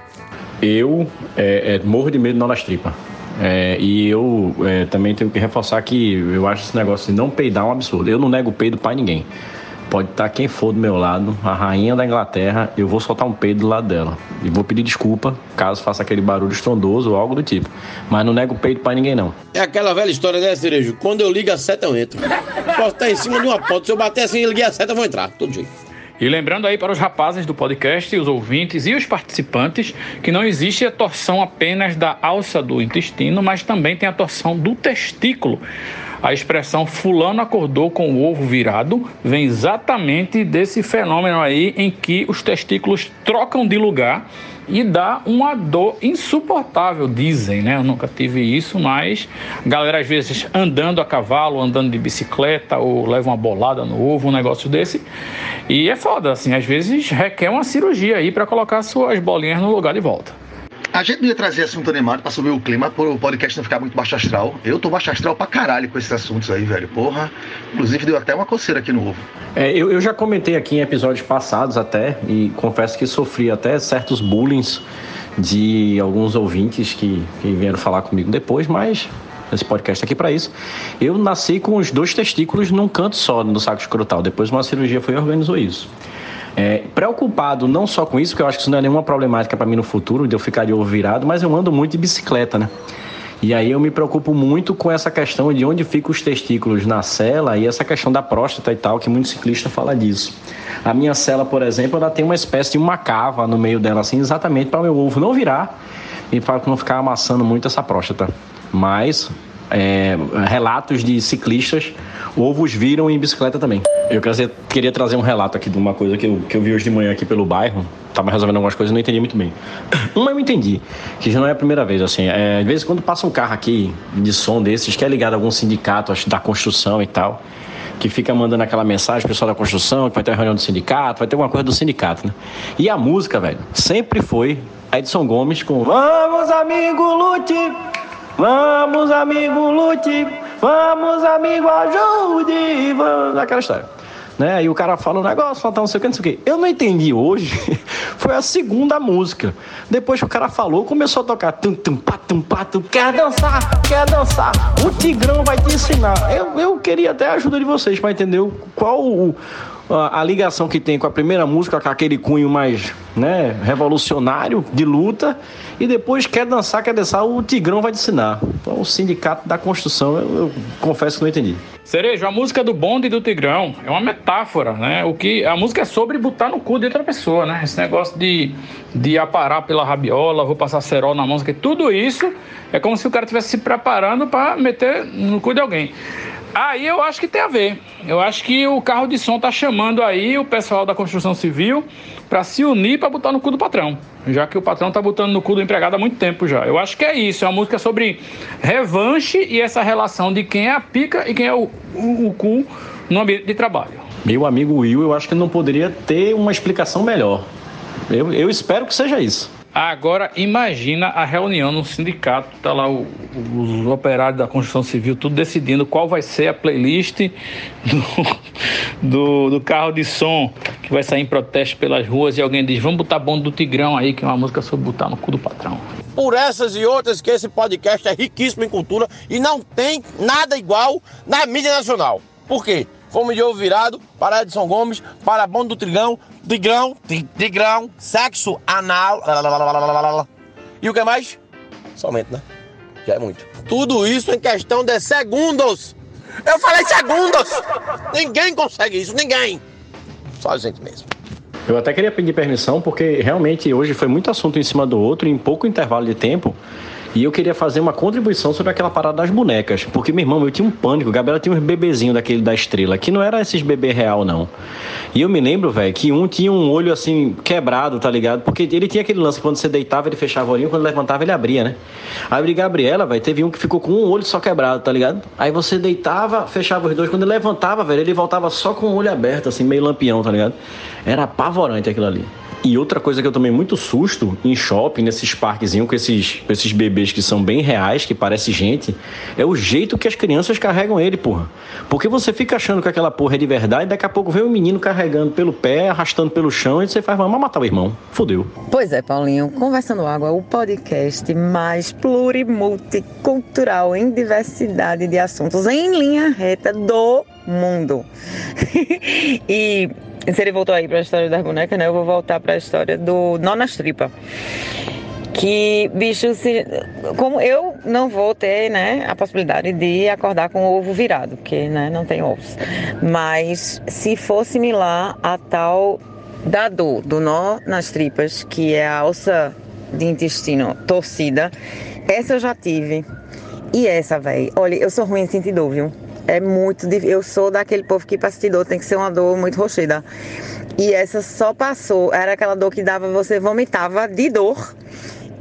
[SPEAKER 2] Eu é, é, morro de medo não nas tripas. É, e eu é, também tenho que reforçar que eu acho esse negócio de não peidar um absurdo. Eu não nego peido para ninguém. Pode estar quem for do meu lado, a rainha da Inglaterra, eu vou soltar um peido do lado dela. E vou pedir desculpa caso faça aquele barulho estrondoso ou algo do tipo. Mas não nego peito para ninguém, não.
[SPEAKER 8] É aquela velha história, né, Cerejo? Quando eu ligo a seta, eu entro. Posso estar em cima de uma ponta. Se eu bater assim e liguei a seta, eu vou entrar. Todo jeito.
[SPEAKER 1] E lembrando aí para os rapazes do podcast, os ouvintes e os participantes, que não existe a torção apenas da alça do intestino, mas também tem a torção do testículo. A expressão fulano acordou com o ovo virado vem exatamente desse fenômeno aí em que os testículos trocam de lugar e dá uma dor insuportável, dizem, né? Eu nunca tive isso, mas a galera às vezes andando a cavalo, andando de bicicleta ou leva uma bolada no ovo, um negócio desse. E é foda, assim, às vezes requer uma cirurgia aí para colocar suas bolinhas no lugar de volta.
[SPEAKER 4] A gente não ia trazer assunto animado pra subir o clima, pro podcast não ficar muito baixo astral. Eu tô baixo astral pra caralho com esses assuntos aí, velho. Porra. Inclusive deu até uma coceira aqui no ovo.
[SPEAKER 2] É, eu, eu já comentei aqui em episódios passados até, e confesso que sofri até certos bullying de alguns ouvintes que, que vieram falar comigo depois, mas esse podcast aqui para isso. Eu nasci com os dois testículos num canto só no saco escrotal. Depois uma cirurgia foi e organizou isso. É, preocupado não só com isso, porque eu acho que isso não é nenhuma problemática para mim no futuro, de eu ficar de ovo virado, mas eu ando muito de bicicleta, né? E aí eu me preocupo muito com essa questão de onde ficam os testículos na cela e essa questão da próstata e tal, que muito ciclista fala disso. A minha cela, por exemplo, ela tem uma espécie de uma cava no meio dela, assim, exatamente para o meu ovo não virar e para não ficar amassando muito essa próstata. Mas é, relatos de ciclistas, ovos viram em bicicleta também. Eu queria trazer um relato aqui de uma coisa que eu, que eu vi hoje de manhã aqui pelo bairro. Tava resolvendo algumas coisas e não entendi muito bem. Uma eu entendi, que já não é a primeira vez, assim. É, às vezes quando passa um carro aqui de som desses, que é ligado a algum sindicato acho, da construção e tal, que fica mandando aquela mensagem pessoal da construção, que vai ter uma reunião do sindicato, vai ter alguma coisa do sindicato, né? E a música, velho, sempre foi a Edson Gomes com Vamos, amigo, lute! Vamos, amigo, lute! Vamos, amigo, ajude! Vamos, aquela história né? E o cara fala um negócio, fala não sei o que, não sei o que. Eu não entendi hoje, foi a segunda música. Depois que o cara falou, começou a tocar tum, tum, pá, tum, pá, tum, quer dançar, quer dançar. O Tigrão vai te ensinar. Eu, eu queria até a ajuda de vocês para entender qual o, a, ligação que tem com a primeira música, com aquele cunho mais né, revolucionário de luta, e depois quer dançar, quer dançar, o Tigrão vai ensinar. Então, o sindicato da construção, eu, eu confesso que não entendi.
[SPEAKER 1] Cerejo, a música do bonde e do Tigrão é uma metáfora, né? O que a música é sobre botar no cu de outra pessoa, né? Esse negócio de, de aparar pela rabiola, vou passar cerol na música, tudo isso é como se o cara estivesse se preparando para meter no cu de alguém. Aí eu acho que tem a ver. Eu acho que o carro de som tá chamando aí o pessoal da construção civil para se unir para botar no cu do patrão, já que o patrão tá botando no cu do empregado há muito tempo já. Eu acho que é isso, é uma música sobre revanche e essa relação de quem é a pica e quem é o, o, o cu no ambiente de trabalho.
[SPEAKER 2] Meu amigo Will, eu acho que não poderia ter uma explicação melhor. Eu, eu espero que seja isso.
[SPEAKER 1] Agora imagina a reunião no sindicato, tá lá o, os operários da construção civil tudo decidindo qual vai ser a playlist do, do, do, carro de som que vai sair em protesto pelas ruas e alguém diz, vamos botar bonde do Tigrão aí, que é uma música sobre botar no cu do patrão.
[SPEAKER 8] Por essas e outras que esse podcast é riquíssimo em cultura e não tem nada igual na mídia nacional. Por quê? Fomos de ovo virado para Edson Gomes, para Bom do Trigão, Tigrão, Tigrão, sexo anal. E o que mais? Somente, né? Já é muito. Tudo isso em questão de segundos. Eu falei segundos! Ninguém consegue isso, ninguém. Só a gente mesmo.
[SPEAKER 2] Eu até queria pedir permissão, porque realmente hoje foi muito assunto em cima do outro, em pouco intervalo de tempo. E eu queria fazer uma contribuição sobre aquela parada das bonecas. Porque, meu irmão, eu tinha um pânico. O Gabriela tinha uns bebezinhos daquele da estrela, que não era esses bebê real, não. E eu me lembro, velho, que um tinha um olho assim, quebrado, tá ligado? Porque ele tinha aquele lance, quando você deitava, ele fechava o olhinho, quando levantava, ele abria, né? Aí o Gabriela, velho, teve um que ficou com um olho só quebrado, tá ligado? Aí você deitava, fechava os dois, quando ele levantava, velho, ele voltava só com o olho aberto, assim, meio lampião, tá ligado? Era apavorante aquilo ali. E outra coisa que eu tomei muito susto em shopping, nesses parquezinhos com esses, com esses bebês que são bem reais, que parece gente, é o jeito que as crianças carregam ele, porra. Porque você fica achando que aquela porra é de verdade, daqui a pouco vem um menino carregando pelo pé, arrastando pelo chão, e você faz, vamos matar o irmão. Fodeu.
[SPEAKER 3] Pois é, Paulinho. Conversando Água é o podcast mais plurimulticultural em diversidade de assuntos em linha reta do mundo. e se ele voltou aí para a história das bonecas, né? Eu vou voltar para a história do nó nas tripas. Que, bicho, se, como eu não vou ter, né, a possibilidade de acordar com o ovo virado, porque, né, não tem ovos. Mas se for similar a tal da dor, do nó nas tripas, que é a alça de intestino torcida, essa eu já tive. E essa, velho, olha, eu sou ruim em sentir dor, viu? É muito difícil. Eu sou daquele povo que para dor tem que ser uma dor muito rochida. E essa só passou. Era aquela dor que dava, você vomitava de dor.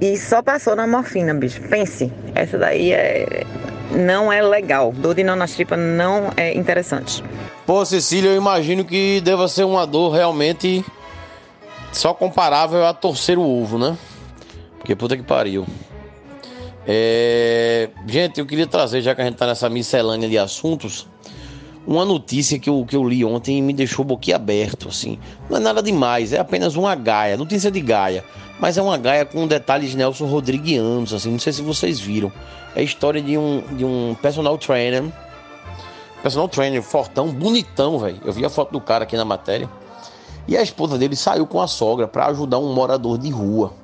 [SPEAKER 3] E só passou na morfina, bicho. Pense. Essa daí é. Não é legal. Dor de nó nas tripas não é interessante.
[SPEAKER 8] Pô, Cecília, eu imagino que deva ser uma dor realmente só comparável a torcer o ovo, né? Porque puta que pariu. É... Gente, eu queria trazer, já que a gente tá nessa miscelânea de assuntos, uma notícia que eu, que eu li ontem e me deixou boquiaberto, assim. Não é nada demais, é apenas uma gaia, notícia de gaia. Mas é uma gaia com detalhes Nelson Rodriguianos, assim, não sei se vocês viram. É a história de um, de um personal trainer. Personal trainer fortão, bonitão, velho. Eu vi a foto do cara aqui na matéria. E a esposa dele saiu com a sogra para ajudar um morador de rua.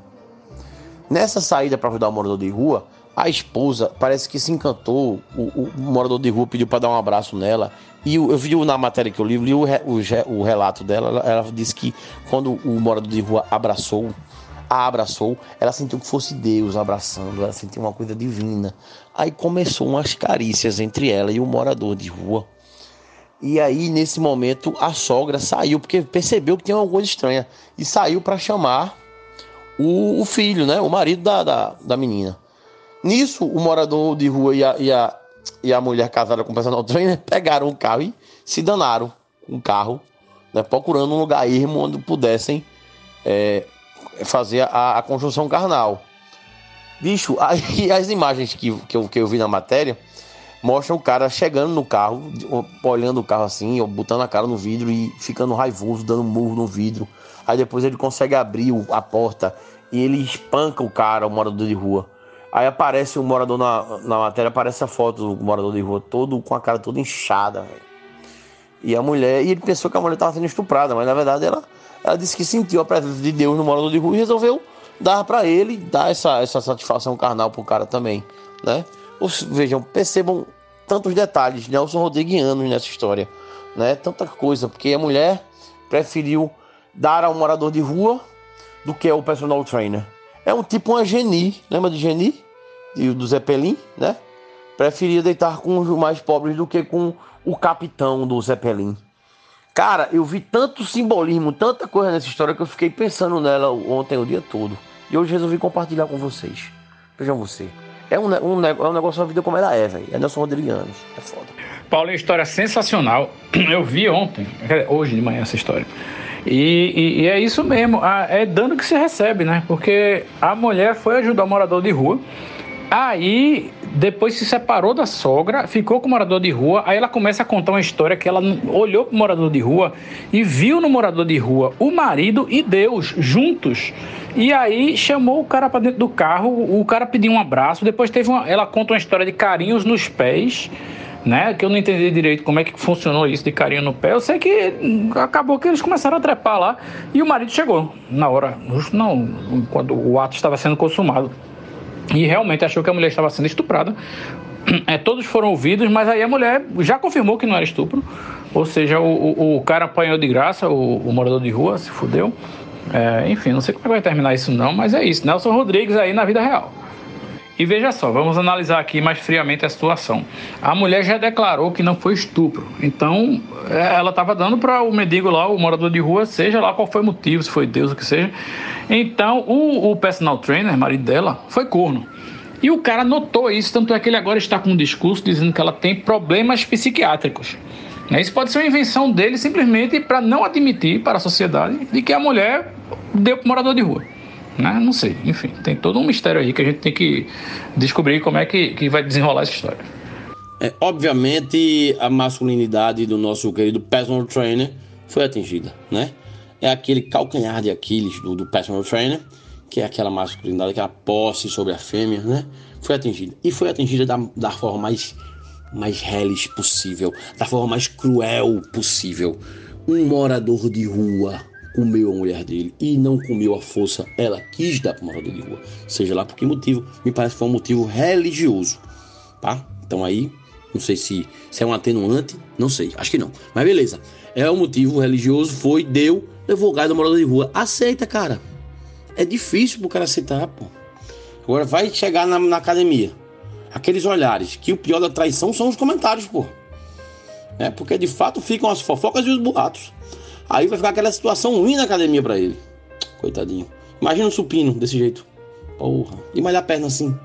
[SPEAKER 8] Nessa saída para ajudar o morador de rua, a esposa parece que se encantou. O, o morador de rua pediu para dar um abraço nela. E eu, eu vi na matéria que eu li, li o, o, o relato dela. Ela, ela, disse que quando o morador de rua abraçou, a abraçou, ela sentiu que fosse Deus abraçando. Ela sentiu uma coisa divina. Aí começou umas carícias entre ela e o morador de rua. E aí, nesse momento, a sogra saiu, porque percebeu que tinha alguma coisa estranha. E saiu para chamar o, o, filho, né? O marido da, da, da, menina. Nisso, o morador de rua e a, e a, e a mulher casada com o personal trainer pegaram o carro e se danaram com o carro, né? procurando um lugar ermo onde pudessem é, fazer a, a conjunção carnal. Bicho, aí as imagens que, que, eu, que eu vi na matéria mostram o cara chegando no carro, olhando o carro assim, botando a cara no vidro e ficando raivoso, dando murro no vidro. Aí depois ele consegue abrir a porta e ele espanca o cara, o morador de rua. Aí aparece o morador na, na matéria, aparece a foto do morador de rua, todo com a cara toda inchada, véio. E a mulher, e ele pensou que a mulher estava sendo estuprada, mas na verdade ela, ela disse que sentiu a presença de Deus no morador de rua e resolveu dar para ele, dar essa, essa satisfação carnal pro cara também, né? Vejam, percebam tantos detalhes, Nelson Rodriguianos nessa história, né? Tanta coisa, porque a mulher preferiu dar ao morador de rua do que ao personal trainer. É um tipo uma Geni, lembra de Geni? Do Zeppelin, né? Preferia deitar com os mais pobres do que com o capitão do Zeppelin. Cara, eu vi tanto simbolismo, tanta coisa nessa história que eu fiquei pensando nela ontem o dia todo. E hoje resolvi compartilhar com vocês. Vejam você. É um, um, é um negócio da vida como ela é, velho. É Nelson Rodriguianos. É foda.
[SPEAKER 1] Paulo, é uma história sensacional. Eu vi ontem, hoje de manhã, essa história. E, e, e, é isso mesmo, é dano que se recebe, né? Porque a mulher foi ajudar o morador de rua, aí depois se separou da sogra, ficou com o morador de rua, aí ela começa a contar uma história que ela olhou pro morador de rua e viu no morador de rua o marido e Deus juntos. E aí chamou o cara para dentro do carro, o cara pediu um abraço, depois teve uma, ela conta uma história de carinhos nos pés né? Que eu não entendi direito como é que funcionou isso de carinho no pé. Eu sei que acabou que eles começaram a trepar lá e o marido chegou na hora, não, quando o ato estava sendo consumado. E realmente achou que a mulher estava sendo estuprada. É, todos foram ouvidos, mas aí a mulher já confirmou que não era estupro. Ou seja, o, o, o cara apanhou de graça, o, o, morador de rua se fudeu. É, enfim, não sei como é vai terminar isso não, mas é isso. Nelson Rodrigues aí na vida real. E veja só, vamos analisar aqui mais friamente a situação. A mulher já declarou que não foi estupro, então é, ela estava dando para o mendigo lá, o morador de rua, seja lá qual foi o motivo, se foi Deus, o que seja. Então o, o personal trainer, marido dela, foi corno. E o cara notou isso, tanto é que ele agora está com um discurso dizendo que ela tem problemas psiquiátricos. Né? Isso pode ser uma invenção dele simplesmente para não admitir para a sociedade de que a mulher deu para morador de rua. Né? Não sei, enfim, tem todo um mistério aí que a gente tem que descobrir como é que, que vai desenrolar essa história.
[SPEAKER 8] É, obviamente, a masculinidade do nosso querido personal trainer foi atingida, né? É aquele calcanhar de Aquiles do, do personal trainer, que é aquela masculinidade, aquela posse sobre a fêmea, né? Foi atingida. E foi atingida da, da forma mais, mais reles possível, da forma mais cruel possível. Um morador de rua comeu a mulher dele e não comeu a força, ela quis dar para o morador de rua. Seja lá por que motivo, me parece que foi um motivo religioso, tá? Então aí, não sei se, se é um atenuante, não sei, acho que não. Mas beleza, é o motivo religioso, foi, deu, levou o gás do morador de rua. Aceita, cara. É difícil pro cara aceitar, pô. Agora vai chegar na, na academia. Aqueles olhares, que o pior da traição são os comentários, pô. É, porque de fato ficam as fofocas e os boatos. Aí vai ficar aquela situação ruim na academia para ele. Coitadinho. Imagina um supino desse jeito. Porra. E malhar a perna assim.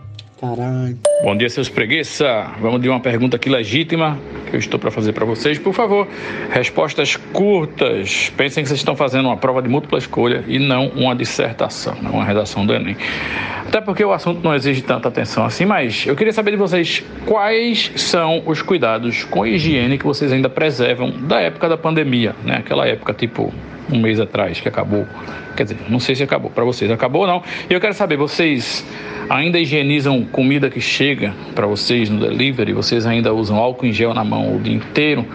[SPEAKER 8] Caralho.
[SPEAKER 1] Bom dia, seus preguiça. Vamos de uma pergunta aqui legítima que eu estou para fazer para vocês. Por favor, respostas curtas. Pensem que vocês estão fazendo uma prova de múltipla escolha e não uma dissertação, não uma redação do Enem. Até porque o assunto não exige tanta atenção assim, mas eu queria saber de vocês quais são os cuidados com higiene que vocês ainda preservam da época da pandemia, né? Aquela época tipo um mês atrás que acabou. Quer dizer, não sei se acabou para vocês. Acabou ou não? E eu quero saber, vocês ainda higienizam comida que chega para vocês no delivery? Vocês ainda usam álcool em gel na mão o dia inteiro?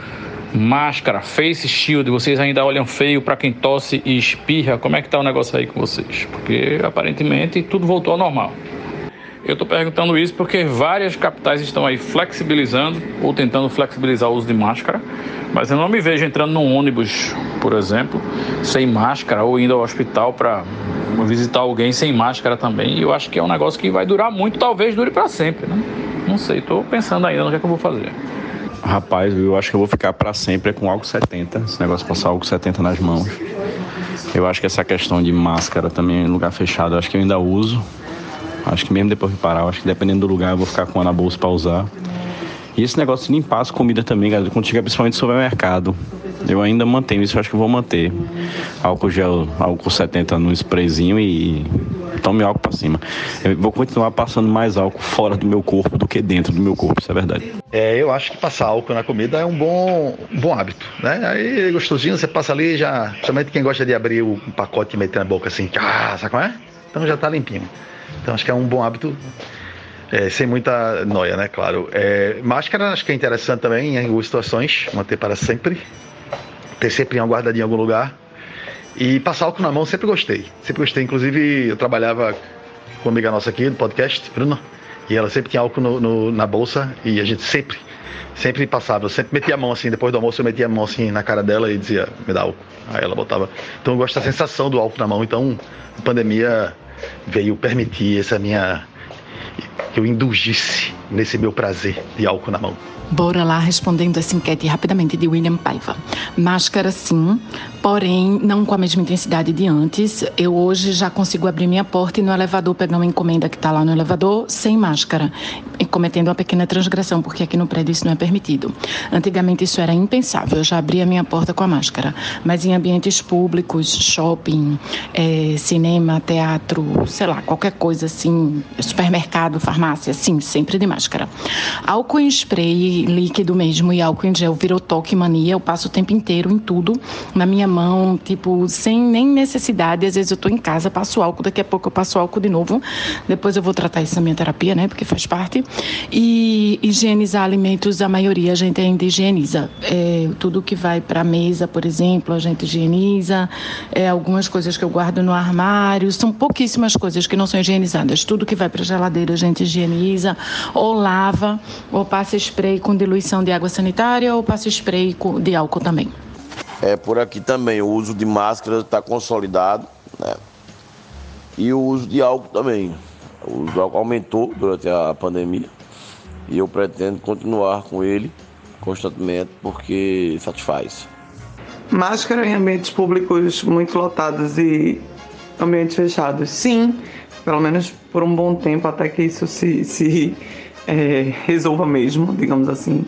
[SPEAKER 1] Máscara, face shield, vocês ainda olham feio para quem tosse e espirra? Como é que tá o negócio aí com vocês? Porque aparentemente tudo voltou ao normal. Eu estou perguntando isso porque várias capitais estão aí flexibilizando ou tentando flexibilizar o uso de máscara, mas eu não me vejo entrando num ônibus, por exemplo, sem máscara ou indo ao hospital para visitar alguém sem máscara também. E eu acho que é um negócio que vai durar muito, talvez dure para sempre, né? Não sei, estou pensando ainda no que, é que eu vou fazer.
[SPEAKER 2] Rapaz, eu acho que eu vou ficar para sempre com álcool 70, esse negócio de passar álcool 70 nas mãos. Eu acho que essa questão de máscara também em lugar fechado, eu acho que eu ainda uso. Acho que mesmo depois de parar, acho que dependendo do lugar eu vou ficar com uma na bolsa para usar. E esse negócio de limpar as comidas também, galera, quando chega principalmente no supermercado. Eu ainda mantenho isso, eu acho que vou manter. Álcool gel, álcool 70 no sprayzinho e tome álcool para cima. Eu vou continuar passando mais álcool fora do meu corpo do que dentro do meu corpo, isso é verdade.
[SPEAKER 4] É, eu acho que passar álcool na comida é um bom, um bom hábito, né? Aí gostosinho, você passa ali já, principalmente quem gosta de abrir o pacote e meter na boca assim, ah, sabe como é? Então já tá limpinho. Então acho que é um bom hábito, é, sem muita noia, né? Claro. É, máscara acho que é interessante também em algumas situações, manter para sempre. Ter sempre uma guardadinha em algum lugar. E passar álcool na mão sempre gostei. Sempre gostei. Inclusive, eu trabalhava com uma amiga nossa aqui do podcast, Bruna, e ela sempre tinha álcool no, no, na bolsa e a gente sempre, sempre passava. Eu sempre metia a mão assim, depois do almoço eu metia a mão assim na cara dela e dizia, me dá álcool. Aí ela botava. Então eu gosto da sensação do álcool na mão. Então, pandemia veio permitir essa minha que eu indulgisse nesse meu prazer de álcool na mão.
[SPEAKER 5] Bora lá respondendo essa enquete rapidamente de William Paiva. Máscara sim, porém não com a mesma intensidade de antes. Eu hoje já consigo abrir minha porta e no elevador pegar uma encomenda que está lá no elevador sem máscara, cometendo uma pequena transgressão, porque aqui no prédio isso não é permitido. Antigamente isso era impensável, eu já abria minha porta com a máscara, mas em ambientes públicos, shopping, é, cinema, teatro, sei lá, qualquer coisa assim, supermercado, farmácia, sim, sempre de. Álcool em spray líquido mesmo e álcool em gel virou toque mania. Eu passo o tempo inteiro em tudo na minha mão, tipo, sem nem necessidade. Às vezes eu tô em casa, passo álcool, daqui a pouco eu passo álcool de novo. Depois eu vou tratar isso na minha terapia, né? Porque faz parte. E higienizar alimentos, a maioria a gente ainda higieniza. É, tudo que vai para mesa, por exemplo, a gente higieniza. É, algumas coisas que eu guardo no armário, são pouquíssimas coisas que não são higienizadas. Tudo que vai para geladeira a gente higieniza, ou lava, ou passa spray com diluição de água sanitária ou passa spray de álcool também?
[SPEAKER 8] É, por aqui também o uso de máscara está consolidado, né? E o uso de álcool também. O uso de álcool aumentou durante a pandemia e eu pretendo continuar com ele constantemente porque satisfaz.
[SPEAKER 9] Máscara em ambientes públicos muito lotados e ambientes fechados, sim, pelo menos por um bom tempo até que isso se, se é, resolva mesmo, digamos assim.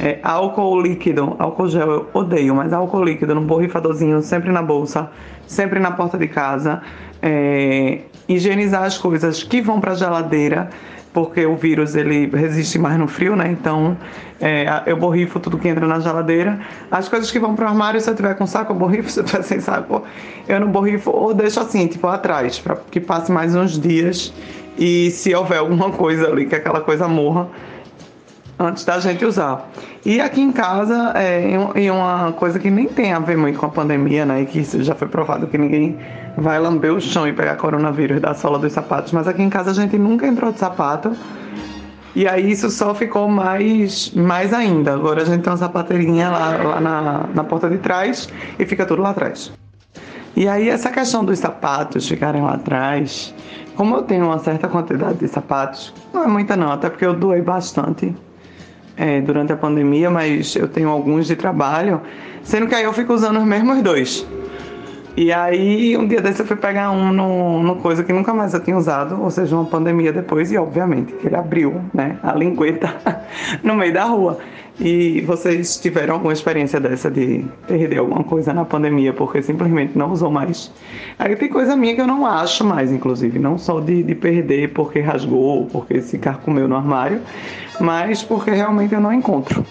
[SPEAKER 9] É, álcool líquido, álcool gel eu odeio, mas álcool líquido num borrifadorzinho, sempre na bolsa, sempre na porta de casa. É, higienizar as coisas que vão para a geladeira, porque o vírus ele resiste mais no frio, né? Então é, eu borrifo tudo que entra na geladeira. As coisas que vão para o armário, se eu tiver com saco, eu borrifo. Se eu tiver sem saco, eu não borrifo ou deixo assim, tipo atrás, para que passe mais uns dias. E se houver alguma coisa ali que aquela coisa morra, antes da gente usar. E aqui em casa, é, uma coisa que nem tem a ver muito com a pandemia, né? E que já foi provado que ninguém vai lamber o chão e pegar coronavírus da sola dos sapatos. Mas aqui em casa a gente nunca entrou de sapato. E aí isso só ficou mais, mais ainda. Agora a gente tem uma sapateirinha lá, lá na, na porta de trás e fica tudo lá atrás. E aí essa questão dos sapatos ficarem lá atrás, como eu tenho uma certa quantidade de sapatos, não é muita não, até porque eu doei bastante é, durante a pandemia, mas eu tenho alguns de trabalho, sendo que aí eu fico usando os mesmos dois. E aí, um dia desse eu fui pegar um no, no coisa que nunca mais eu tinha usado, ou seja, uma pandemia depois, e obviamente ele abriu, né, a lingueta no meio da rua. E vocês tiveram alguma experiência dessa de perder alguma coisa na pandemia porque simplesmente não usou mais? Aí tem coisa minha que eu não acho mais, inclusive, não só de, de perder porque rasgou, porque se carcomeu no armário, mas porque realmente eu não encontro.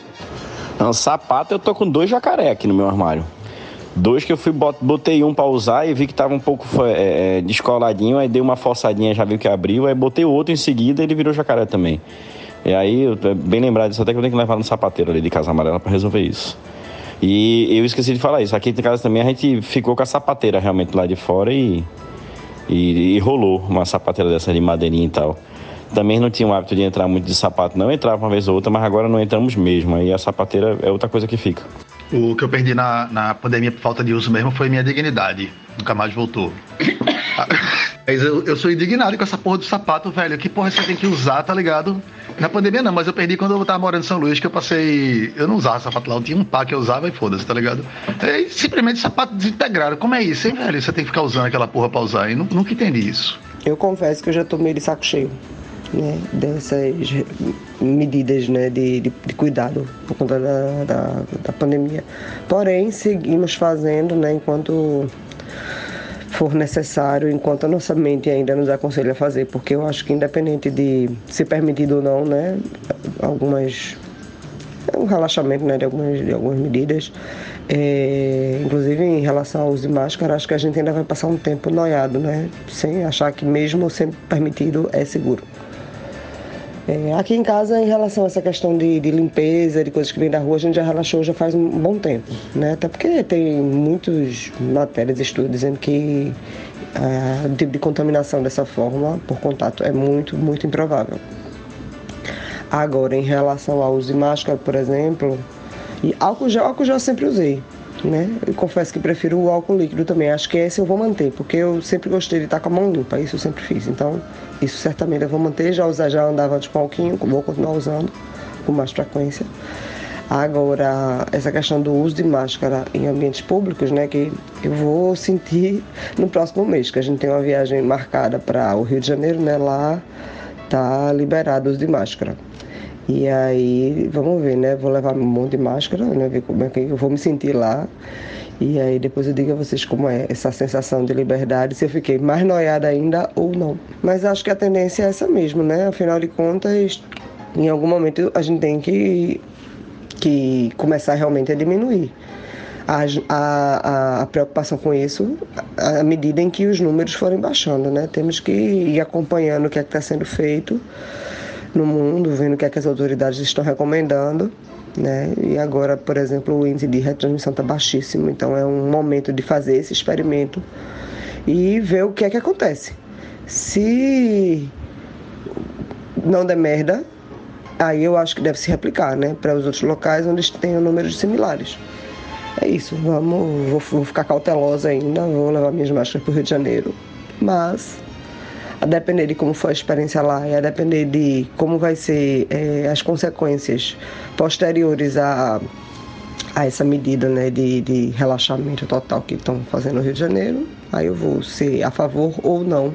[SPEAKER 2] Não, sapato eu tô com dois jacaré aqui no meu armário. Dois que eu fui botei um para usar e vi que tava um pouco é, é, descoladinho, aí dei uma forçadinha, já vi que abriu, aí botei outro em seguida ele virou jacaré também. E aí, bem lembrado disso, até que eu tenho que levar no sapateiro ali de Casa Amarela para resolver isso. E eu esqueci de falar isso. Aqui em casa também a gente ficou com a sapateira realmente lá de fora e, e, e rolou uma sapateira dessa de madeirinha e tal. Também não tinha o hábito de entrar muito de sapato, não entrava uma vez ou outra, mas agora não entramos mesmo. Aí a sapateira é outra coisa que fica.
[SPEAKER 4] O que eu perdi na, na pandemia por falta de uso mesmo foi minha dignidade. Nunca mais voltou. Mas eu, eu sou indignado com essa porra do sapato, velho. Que porra você tem que usar, tá ligado? Na pandemia não, mas eu perdi quando eu tava morando em São Luís, que eu passei. Eu não usava sapato lá, eu tinha um par que eu usava e foda-se, tá ligado? É simplesmente sapato desintegrado. Como é isso, hein, velho? Você tem que ficar usando aquela porra pra usar. E nunca entendi isso.
[SPEAKER 10] Eu confesso que eu já tomei de saco cheio. Né, dessas medidas né, de, de, de cuidado por conta da, da, da, pandemia. Porém, seguimos fazendo né, enquanto for necessário, enquanto a nossa mente ainda nos aconselha a fazer, porque eu acho que independente de ser permitido ou não, né, algumas um relaxamento né, de, algumas, de algumas medidas, é, inclusive em relação ao uso de máscara, acho que a gente ainda vai passar um tempo noiado, né, sem achar que mesmo sendo permitido é seguro. É, aqui em casa, em relação a essa questão de, de, limpeza, de coisas que vêm da rua, a gente já relaxou já faz um bom tempo, né? Até porque tem muitas matérias, estudos dizendo que é, o tipo de contaminação dessa forma, por contato, é muito, muito improvável. Agora, em relação ao uso de máscara, por exemplo, e álcool gel, álcool gel eu sempre usei, né? Eu confesso que prefiro o álcool líquido também. Acho que esse eu vou manter, porque eu sempre gostei de estar com a mão limpa, isso eu sempre fiz. Então, isso certamente eu vou manter. Já usar, já andava de palquinho, vou continuar usando com mais frequência. Agora, essa questão do uso de máscara em ambientes públicos, né, que eu vou sentir no próximo mês, que a gente tem uma viagem marcada para o Rio de Janeiro, né, lá tá liberado o uso de máscara. E aí, vamos ver, né? Vou levar um monte de máscara, né? Ver como é que eu vou me sentir lá. E aí depois eu digo a vocês como é essa sensação de liberdade, se eu fiquei mais noiada ainda ou não. Mas acho que a tendência é essa mesmo, né? Afinal de contas, em algum momento a gente tem que, que começar realmente a diminuir. A, a, a, preocupação com isso à medida em que os números forem baixando, né? Temos que ir acompanhando o que é está sendo feito no mundo, vendo o que, é que as autoridades estão recomendando. Né? E agora, por exemplo, o índice de retransmissão está baixíssimo, então é um momento de fazer esse experimento e ver o que é que acontece. Se não der merda, aí eu acho que deve se replicar, né, para os outros locais onde tenham números similares. É isso, vamos, vou, vou ficar cautelosa ainda, vou levar minhas máscaras para o Rio de Janeiro, mas a depender de como for a experiência lá e a depender de como vai ser é, as consequências posteriores a, a essa medida né, de, de relaxamento total que estão fazendo no Rio de Janeiro, aí eu vou ser a favor ou não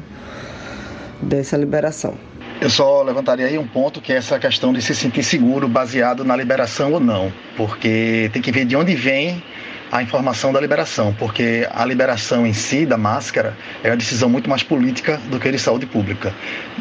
[SPEAKER 10] dessa liberação.
[SPEAKER 4] Eu só levantaria aí um ponto que é essa questão de se sentir seguro baseado na liberação ou não, porque tem que ver de onde vem a informação da liberação, porque a liberação em si da máscara é uma decisão muito mais política do que de saúde pública.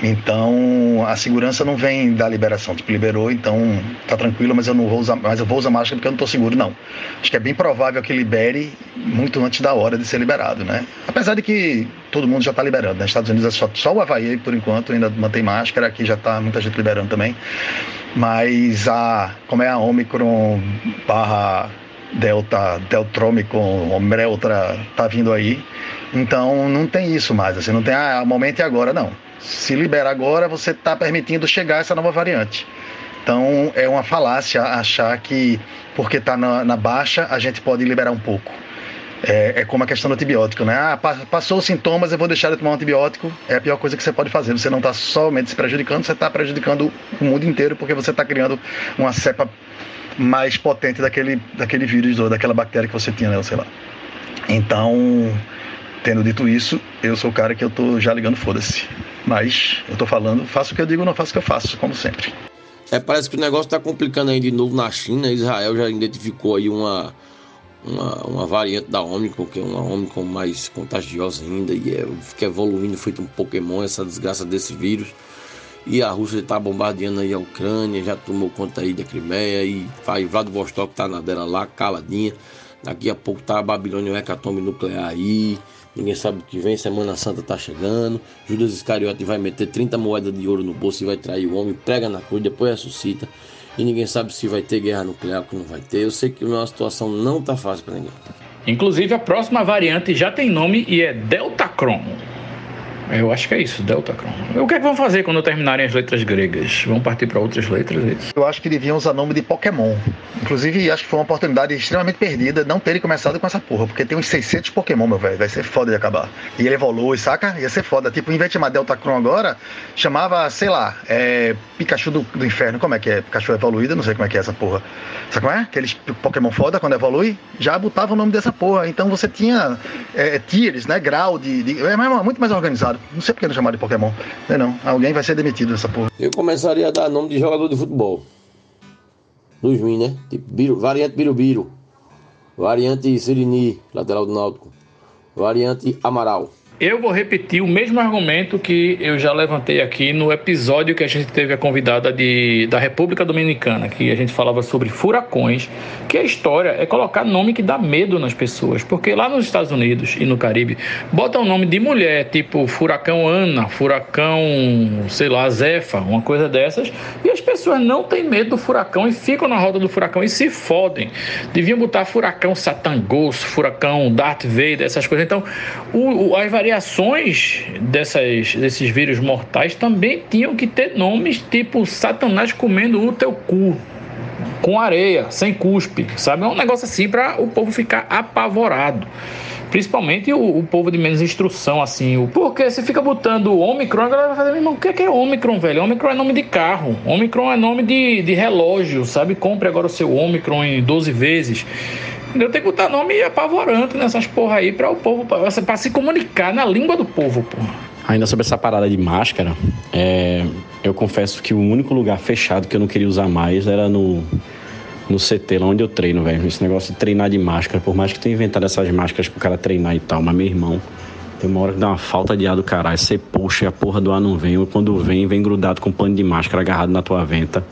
[SPEAKER 4] Então, a segurança não vem da liberação, tipo, liberou, então tá tranquilo, mas eu não vou usar, mas eu vou usar máscara porque eu não estou seguro, não. Acho que é bem provável que libere muito antes da hora de ser liberado, né? Apesar de que todo mundo já está liberando, né? Estados Unidos é só, só o Havaí, por enquanto, ainda mantém máscara, aqui já está muita gente liberando também. Mas a, como é a Omicron barra Delta, Deltromicon, Ombreltra tá vindo aí. Então não tem isso mais, assim, não tem ah, momento e agora, não. Se liberar agora, você está permitindo chegar essa nova variante. Então é uma falácia achar que porque está na, na, baixa a gente pode liberar um pouco. É, é, como a questão do antibiótico, né? Ah, passou os sintomas, eu vou deixar de tomar um antibiótico. É a pior coisa que você pode fazer. Você não está somente se prejudicando, você está prejudicando o mundo inteiro porque você está criando uma cepa mais potente daquele, daquele vírus ou daquela bactéria que você tinha, né? Sei lá. Então, tendo dito isso, eu sou o cara que eu tô já ligando foda-se. Mas eu tô falando, faço o que eu digo, não faço o que eu faço, como sempre.
[SPEAKER 8] É, parece que o negócio tá complicando aí de novo na China. Israel já identificou aí uma, uma, uma variante da Omicron, que é uma Omicron mais contagiosa ainda, e é, fica evoluindo, feito um Pokémon, essa desgraça desse vírus. E a Rússia está bombardeando aí a Ucrânia, já tomou conta aí da Crimeia e faz Vladivostok tá na dela lá, caladinha. Daqui a pouco tá a Babilônia, um hecatombe nuclear aí. Ninguém sabe o que vem, Semana Santa tá chegando. Judas Iscariote vai meter 30 moedas de ouro no bolso e vai trair o homem, prega na cruz, depois ressuscita. E ninguém sabe se vai ter guerra nuclear ou não vai ter. Eu sei que a situação não tá fácil para ninguém.
[SPEAKER 1] Inclusive, a próxima variante já tem nome e é Deltacron. Eu acho que é isso, Delta Cron. O que é que vão fazer quando terminarem as letras gregas? Vão partir para outras letras? É?
[SPEAKER 4] Eu acho que deviam usar nome de Pokémon. Inclusive, acho que foi uma oportunidade extremamente perdida não terem começado com essa porra, porque tem uns 600 Pokémon, meu velho. Vai ser foda de acabar. E ele evolui, saca? Ia ser foda. Tipo, em vez de chamar Delta Cron agora, chamava, sei lá, é, Pikachu do, do, Inferno. Como é que é? Pikachu evoluído? Não sei como é que é essa porra. Sabe como é? Aqueles Pokémon foda, quando evolui, já botava o nome dessa porra. Então você tinha é, tiers, né? Grau de. de é muito mais organizado. Não sei porque não chamar de Pokémon. Não, é não. Alguém vai ser demitido dessa porra.
[SPEAKER 8] Eu começaria a dar nome de jogador de futebol. Dos ruins, né? Tipo, Biro, variante Birubiru. Variante Sirini, lateral do Náutico. Variante Amaral.
[SPEAKER 1] Eu vou repetir o mesmo argumento que eu já levantei aqui no episódio que a gente teve a convidada de, da República Dominicana, que a gente falava sobre furacões, que a história é colocar nome que dá medo nas pessoas, porque lá nos Estados Unidos e no Caribe botam nome de mulher, tipo furacão Ana, furacão, sei lá, Zefa, uma coisa dessas, e as pessoas não têm medo do furacão e ficam na roda do furacão e se fodem. Deviam botar furacão Satangoso, furacão Darth Vader, essas coisas. Então, o, o, as variações dessas, desses vírus mortais também tinham que ter nomes tipo Satanás comendo o teu cu. Com areia, sem cuspe, sabe? É um negócio assim para o povo ficar apavorado. Principalmente o, o, povo de menos instrução, assim. O, porque você fica botando Omicron, a galera vai fazer, irmão, o que é, que é Omicron, velho? Omicron é nome de carro. Omicron é nome de, de relógio, sabe? Compre agora o seu Omicron em 12 vezes. Eu tenho que botar nome apavorante nessas porra aí para o povo, para se comunicar na língua do povo, porra.
[SPEAKER 2] Ainda sobre essa parada de máscara, é, eu confesso que o único lugar fechado que eu não queria usar mais era no, no CT, lá onde eu treino, velho. Esse negócio de treinar de máscara, por mais que tenha inventado essas máscaras pro cara treinar e tal, mas meu irmão, tem uma hora que dá uma falta de ar do caralho. Você puxa e a porra do ar não vem, ou quando vem, vem grudado com um pano de máscara agarrado na tua venta.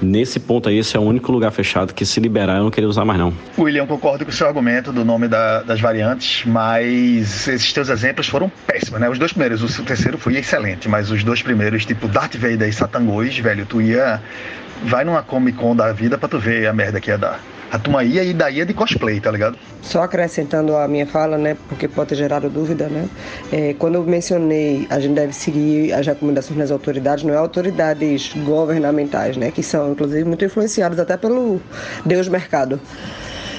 [SPEAKER 2] Nesse ponto aí, esse é o único lugar fechado que se liberar eu não queria usar mais não.
[SPEAKER 4] William, concordo com o seu argumento do nome da, das variantes, mas esses teus exemplos foram péssimos, né? Os dois primeiros, o terceiro foi excelente, mas os dois primeiros, tipo Darth Vader e Satangos, velho, tu ia... Vai numa Comic Con da vida pra tu ver a merda que ia dar a turma ia e daí é de cosplay, tá ligado?
[SPEAKER 10] Só acrescentando a minha fala, né, porque pode ter gerado dúvida, né, é, quando eu mencionei a gente deve seguir as recomendações das autoridades, não é autoridades governamentais, né, que são inclusive muito influenciadas até pelo Deus mercado.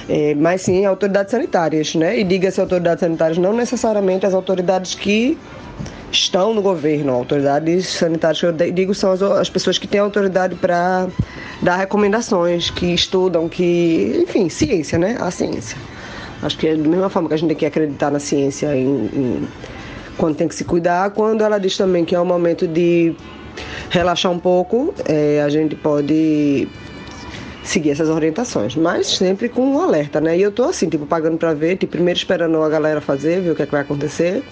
[SPEAKER 10] É, mas sim autoridades sanitárias, né? E diga-se autoridades sanitárias, não necessariamente as autoridades que estão no governo. Autoridades sanitárias, que eu digo, são as, as pessoas que têm autoridade para dar recomendações, que estudam, que. Enfim, ciência, né? A ciência. Acho que é da mesma forma que a gente tem que acreditar na ciência em, em, quando tem que se cuidar, quando ela diz também que é um momento de relaxar um pouco, é, a gente pode seguir essas orientações, mas sempre com um alerta, né? E eu tô assim, tipo, pagando para ver, tipo, primeiro esperando a galera fazer, ver o que, é que vai acontecer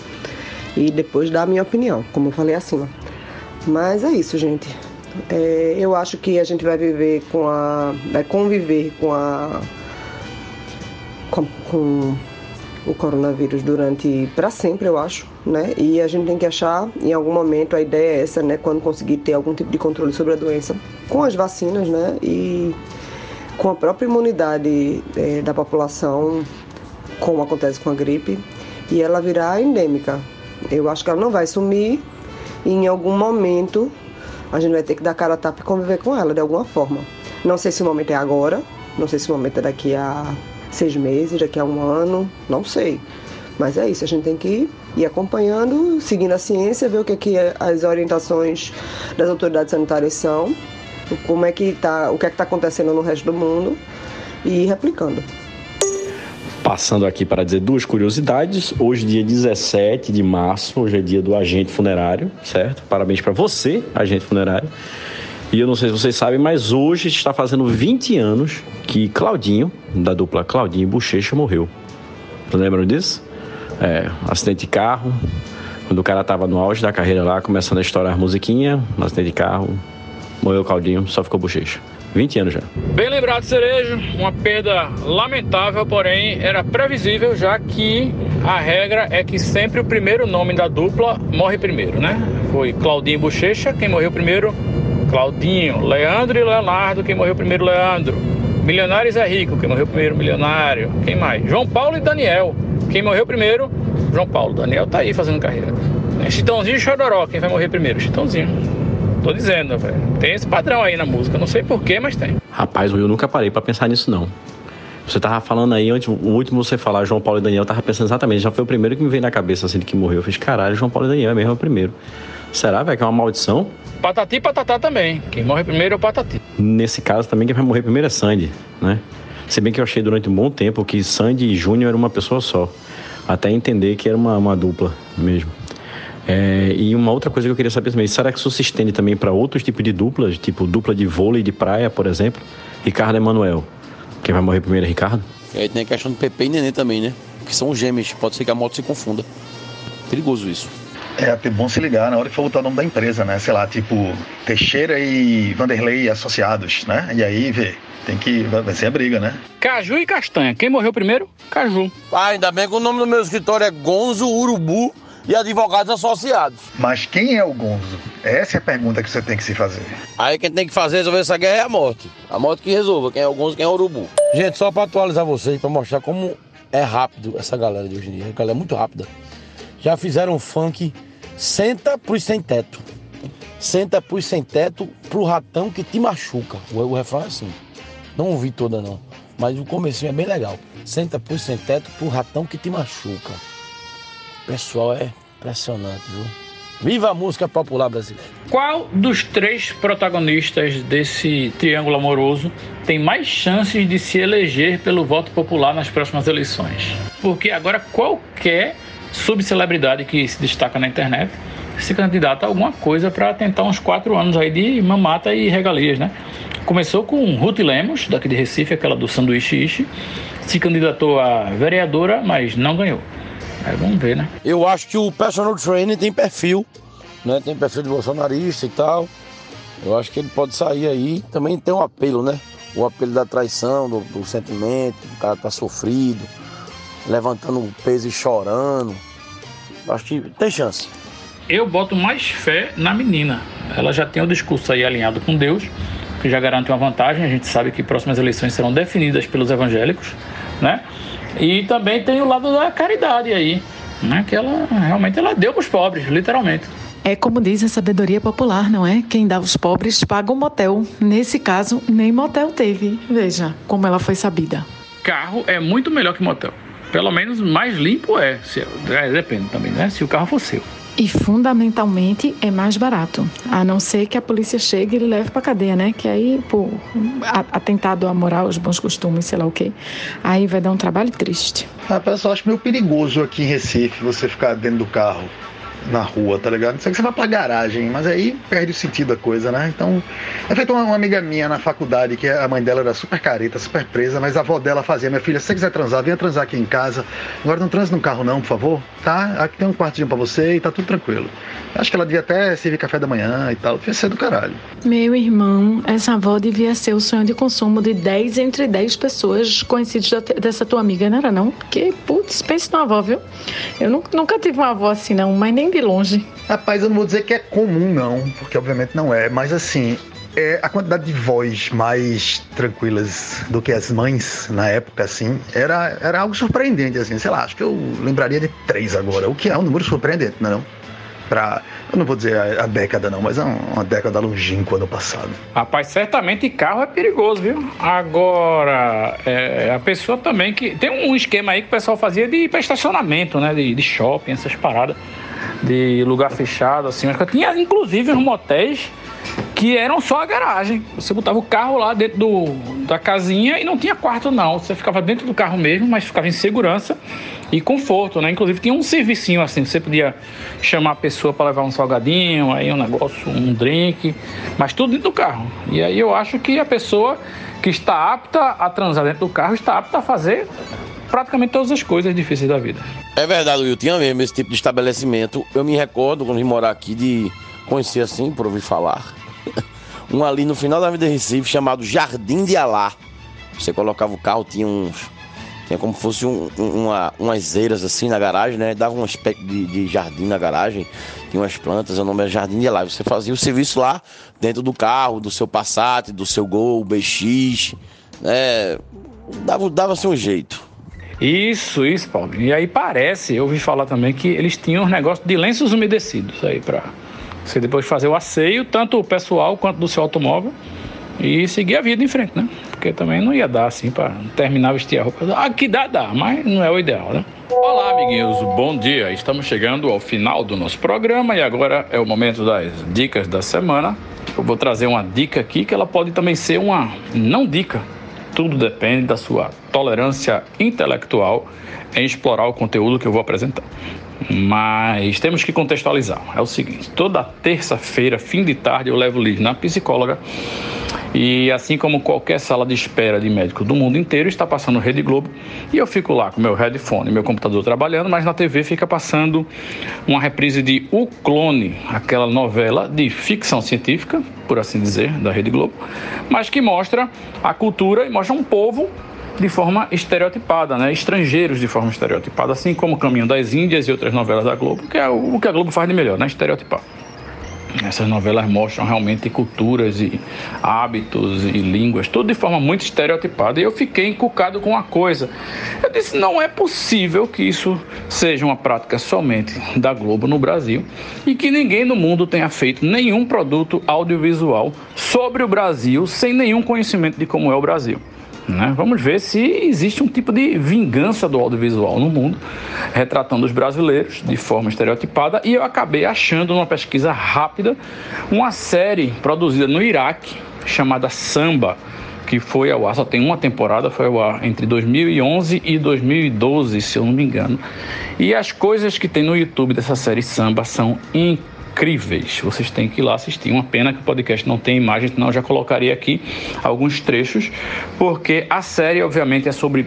[SPEAKER 10] e depois dar a minha opinião, como eu falei acima. Mas é isso, gente. É, eu acho que a gente vai viver com a. vai conviver com a. com, com o coronavírus durante para sempre, eu acho, né? E a gente tem que achar, em algum momento, a ideia é essa, né? Quando conseguir ter algum tipo de controle sobre a doença, com as vacinas, né? E com a própria imunidade é, da população, como acontece com a gripe, e ela virar endêmica. Eu acho que ela não vai sumir e em algum momento a gente vai ter que dar cara a tapa e conviver com ela de alguma forma. Não sei se o momento é agora, não sei se o momento é daqui a seis meses, daqui a um ano, não sei. Mas é isso, a gente tem que ir acompanhando, seguindo a ciência, ver o que, é que as orientações das autoridades sanitárias são, como é que tá, o que é está acontecendo no resto do mundo e ir replicando.
[SPEAKER 2] Passando aqui para dizer duas curiosidades. Hoje, dia 17 de março, hoje é dia do agente funerário, certo? Parabéns para você, agente funerário. E eu não sei se vocês sabem, mas hoje está fazendo 20 anos que Claudinho, da dupla Claudinho e Bochecha, morreu. Lembram disso? É, acidente de carro. Quando o cara estava no auge da carreira lá, começando a estourar musiquinha, um acidente de carro, morreu Claudinho, só ficou Bochecha. 20 anos já.
[SPEAKER 1] Bem lembrado, Cerejo. Uma perda lamentável, porém era previsível, já que a regra é que sempre o primeiro nome da dupla morre primeiro, né? Foi Claudinho Bochecha, quem morreu primeiro, Claudinho. Leandro e Leonardo, quem morreu primeiro, Leandro. Milionários é rico, quem morreu primeiro, milionário. Quem mais? João Paulo e Daniel. Quem morreu primeiro, João Paulo. Daniel tá aí fazendo carreira. Chitãozinho e Chororó, quem vai morrer primeiro? Chitãozinho. Tô dizendo, velho. Tem esse padrão aí na música. Não sei porquê, mas tem.
[SPEAKER 2] Rapaz, eu nunca parei para pensar nisso, não. Você tava falando aí, antes, o último você falar, João Paulo e Daniel, eu tava pensando exatamente. Já foi o primeiro que me veio na cabeça, assim, de que morreu. Eu fiz, caralho, João Paulo e Daniel é mesmo o primeiro. Será, velho, que é uma maldição?
[SPEAKER 1] Patati e Patatá também. Quem morre primeiro é o Patati.
[SPEAKER 2] Nesse caso também, quem vai morrer primeiro é Sandy, né? Se bem que eu achei durante um bom tempo que Sandy e Júnior era uma pessoa só. Até entender que era uma, uma dupla mesmo. É, e uma outra coisa que eu queria saber também, será que isso se estende também para outros tipos de duplas, tipo dupla de vôlei de praia, por exemplo? Ricardo Emanuel. Quem vai morrer primeiro é Ricardo?
[SPEAKER 8] E aí tem a questão do Pepe e Nenê também, né? Que são gêmeos, pode ser que a moto se confunda. Perigoso isso.
[SPEAKER 4] É até bom se ligar na hora que for botar o nome da empresa, né? Sei lá, tipo Teixeira e Vanderlei associados, né? E aí, vê, tem que. Vai ser a briga, né?
[SPEAKER 1] Caju e Castanha. Quem morreu primeiro? Caju.
[SPEAKER 8] Ah, ainda bem que o nome do meu escritório é Gonzo Urubu e advogados associados.
[SPEAKER 4] Mas quem é o Gonzo? Essa é a pergunta que você tem que se fazer.
[SPEAKER 8] Aí quem tem que fazer resolver essa guerra é a morte. A morte que resolva quem é o Gonzo quem é o Urubu. Gente, só para atualizar vocês, para mostrar como é rápido essa galera de hoje em dia. A galera é muito rápida. Já fizeram um funk Senta pros sem teto. Senta pros sem teto pro ratão que te machuca. O, o refrão é assim. Não ouvi toda não. Mas o começo é bem legal. Senta pros sem teto pro ratão que te machuca. Pessoal, é impressionante, viu? Viva a música popular brasileira.
[SPEAKER 1] Qual dos três protagonistas desse triângulo amoroso tem mais chances de se eleger pelo voto popular nas próximas eleições? Porque agora qualquer subcelebridade que se destaca na internet se candidata a alguma coisa para tentar uns quatro anos aí de mamata e regalias, né? Começou com Ruth Lemos, daqui de Recife, aquela do sanduíche ishi, se candidatou a vereadora, mas não ganhou. Aí vamos ver, né?
[SPEAKER 8] Eu acho que o personal trainer tem perfil, né? Tem perfil de bolsonarista e tal. Eu acho que ele pode sair aí. Também tem um apelo, né? O apelo da traição, do, do sentimento, o cara tá sofrido, levantando peso e chorando. Acho que tem chance.
[SPEAKER 1] Eu boto mais fé na menina. Ela já tem o discurso aí alinhado com Deus, que já garante uma vantagem. A gente sabe que próximas eleições serão definidas pelos evangélicos, né? E também tem o lado da caridade aí, né? Que ela realmente ela deu para os pobres, literalmente.
[SPEAKER 5] É como diz a sabedoria popular, não é? Quem dá aos pobres paga um motel. Nesse caso, nem motel teve. Veja como ela foi sabida.
[SPEAKER 1] Carro é muito melhor que motel. Pelo menos mais limpo é. Se, é depende também, né? Se o carro for seu.
[SPEAKER 5] E fundamentalmente é mais barato. A não ser que a polícia chegue e leve pra cadeia, né? Que aí, pô, atentado à moral, aos bons costumes, sei lá o quê. Aí vai dar um trabalho triste.
[SPEAKER 4] Ah, pessoal, acho meio perigoso aqui em Recife você ficar dentro do carro. Na rua, tá ligado? Sei que você vai pra garagem, mas aí perde o sentido da coisa, né? Então, é feito uma, uma, amiga minha na faculdade, que a mãe dela era super careta, super presa, mas a avó dela fazia, minha filha, se você quiser transar, venha transar aqui em casa. Agora não transe no carro não, por favor, tá? Aqui tem um quartinho pra você e tá tudo tranquilo. Acho que ela devia até servir café da manhã e tal, devia ser do caralho.
[SPEAKER 5] Meu irmão, essa avó devia ser o sonho de consumo de 10 entre 10 pessoas conhecidas dessa tua amiga, não era não? Porque, putz, pense numa avó, viu? Eu nunca tive uma avó assim não, mas nem de longe.
[SPEAKER 4] Rapaz, eu não vou dizer que é comum, não, porque obviamente não é, mas assim, é, a quantidade de vozes mais tranquilas do que as mães na época, assim, era, era algo surpreendente, assim, sei lá, acho que eu lembraria de três agora, o que é um número surpreendente, não é não? Pra, eu não vou dizer a, a década não, mas é uma década longínqua no passado.
[SPEAKER 1] Rapaz, certamente carro é perigoso, viu? Agora, é, a pessoa também que... Tem um esquema aí que o pessoal fazia de para estacionamento, né? De, de shopping, essas paradas de lugar fechado, assim. Tinha, inclusive, uns motéis que eram só a garagem. Você botava o carro lá dentro do, da casinha e não tinha quarto, não. Você ficava dentro do carro mesmo, mas ficava em segurança e conforto, né? Inclusive tinha um servicinho assim, você podia chamar a pessoa para levar um salgadinho, aí um negócio, um drink, mas tudo dentro do carro. E aí eu acho que a pessoa que está apta a transar dentro do carro está apta a fazer praticamente todas as coisas difíceis da vida.
[SPEAKER 8] É verdade, Will, tinha mesmo esse tipo de estabelecimento. Eu me recordo, quando vim morar aqui, de conhecer assim, por ouvir falar, um ali no final da Avenida Recife, chamado Jardim de Alá. Você colocava o carro, tinha uns... Tinha como fosse um, uma, umas eiras assim na garagem, né? Dava um aspecto de, de, jardim na garagem, tinha umas plantas, o nome era Jardim de Alá. Você fazia o serviço lá, dentro do carro, do seu Passat, do seu Gol, BX, né? Dava-se dava um jeito.
[SPEAKER 1] Isso, isso, Paulo. E aí parece, eu ouvi falar também que eles tinham um negócio de lenços umedecidos aí para você depois fazer o asseio, tanto o pessoal quanto do seu automóvel, e seguir a vida em frente, né? Porque também não ia dar assim para terminar vestir a roupa. Aqui dá, dá, mas não é o ideal, né? Olá, amiguinhos, bom dia. Estamos chegando ao final do nosso programa e agora é o momento das dicas da semana. Eu vou trazer uma dica aqui que ela pode também ser uma não dica, tudo depende da sua tolerância intelectual em explorar o conteúdo que eu vou apresentar. Mas temos que contextualizar. É o seguinte: toda terça-feira, fim de tarde, eu levo o livro na psicóloga e assim como qualquer sala de espera de médico do mundo inteiro, está passando Rede Globo e eu fico lá com meu headphone, meu computador trabalhando, mas na TV fica passando uma reprise de O Clone, aquela novela de ficção científica, por assim dizer, da Rede Globo, mas que mostra a cultura e mostra um povo de forma estereotipada, né? estrangeiros de forma estereotipada, assim como Caminho das Índias e outras novelas da Globo, que é o que a Globo faz de melhor, né? estereotipar. Essas novelas mostram realmente culturas e hábitos e línguas, tudo de forma muito estereotipada. E eu fiquei encucado com uma coisa. Eu disse: não é possível que isso seja uma prática somente da Globo no Brasil e que ninguém no mundo tenha feito nenhum produto audiovisual sobre o Brasil sem nenhum conhecimento de como é o Brasil. Né? Vamos ver se existe um tipo de vingança do audiovisual no mundo, retratando os brasileiros de forma estereotipada. E eu acabei achando, numa pesquisa rápida, uma série produzida no Iraque chamada Samba, que foi ao ar, só tem uma temporada, foi ao ar entre 2011 e 2012, se eu não me engano. E as coisas que tem no YouTube dessa série Samba são incríveis incríveis. Vocês têm que ir lá assistir. Uma pena que o podcast não tem imagem, senão eu já colocaria aqui alguns trechos, porque a série, obviamente, é sobre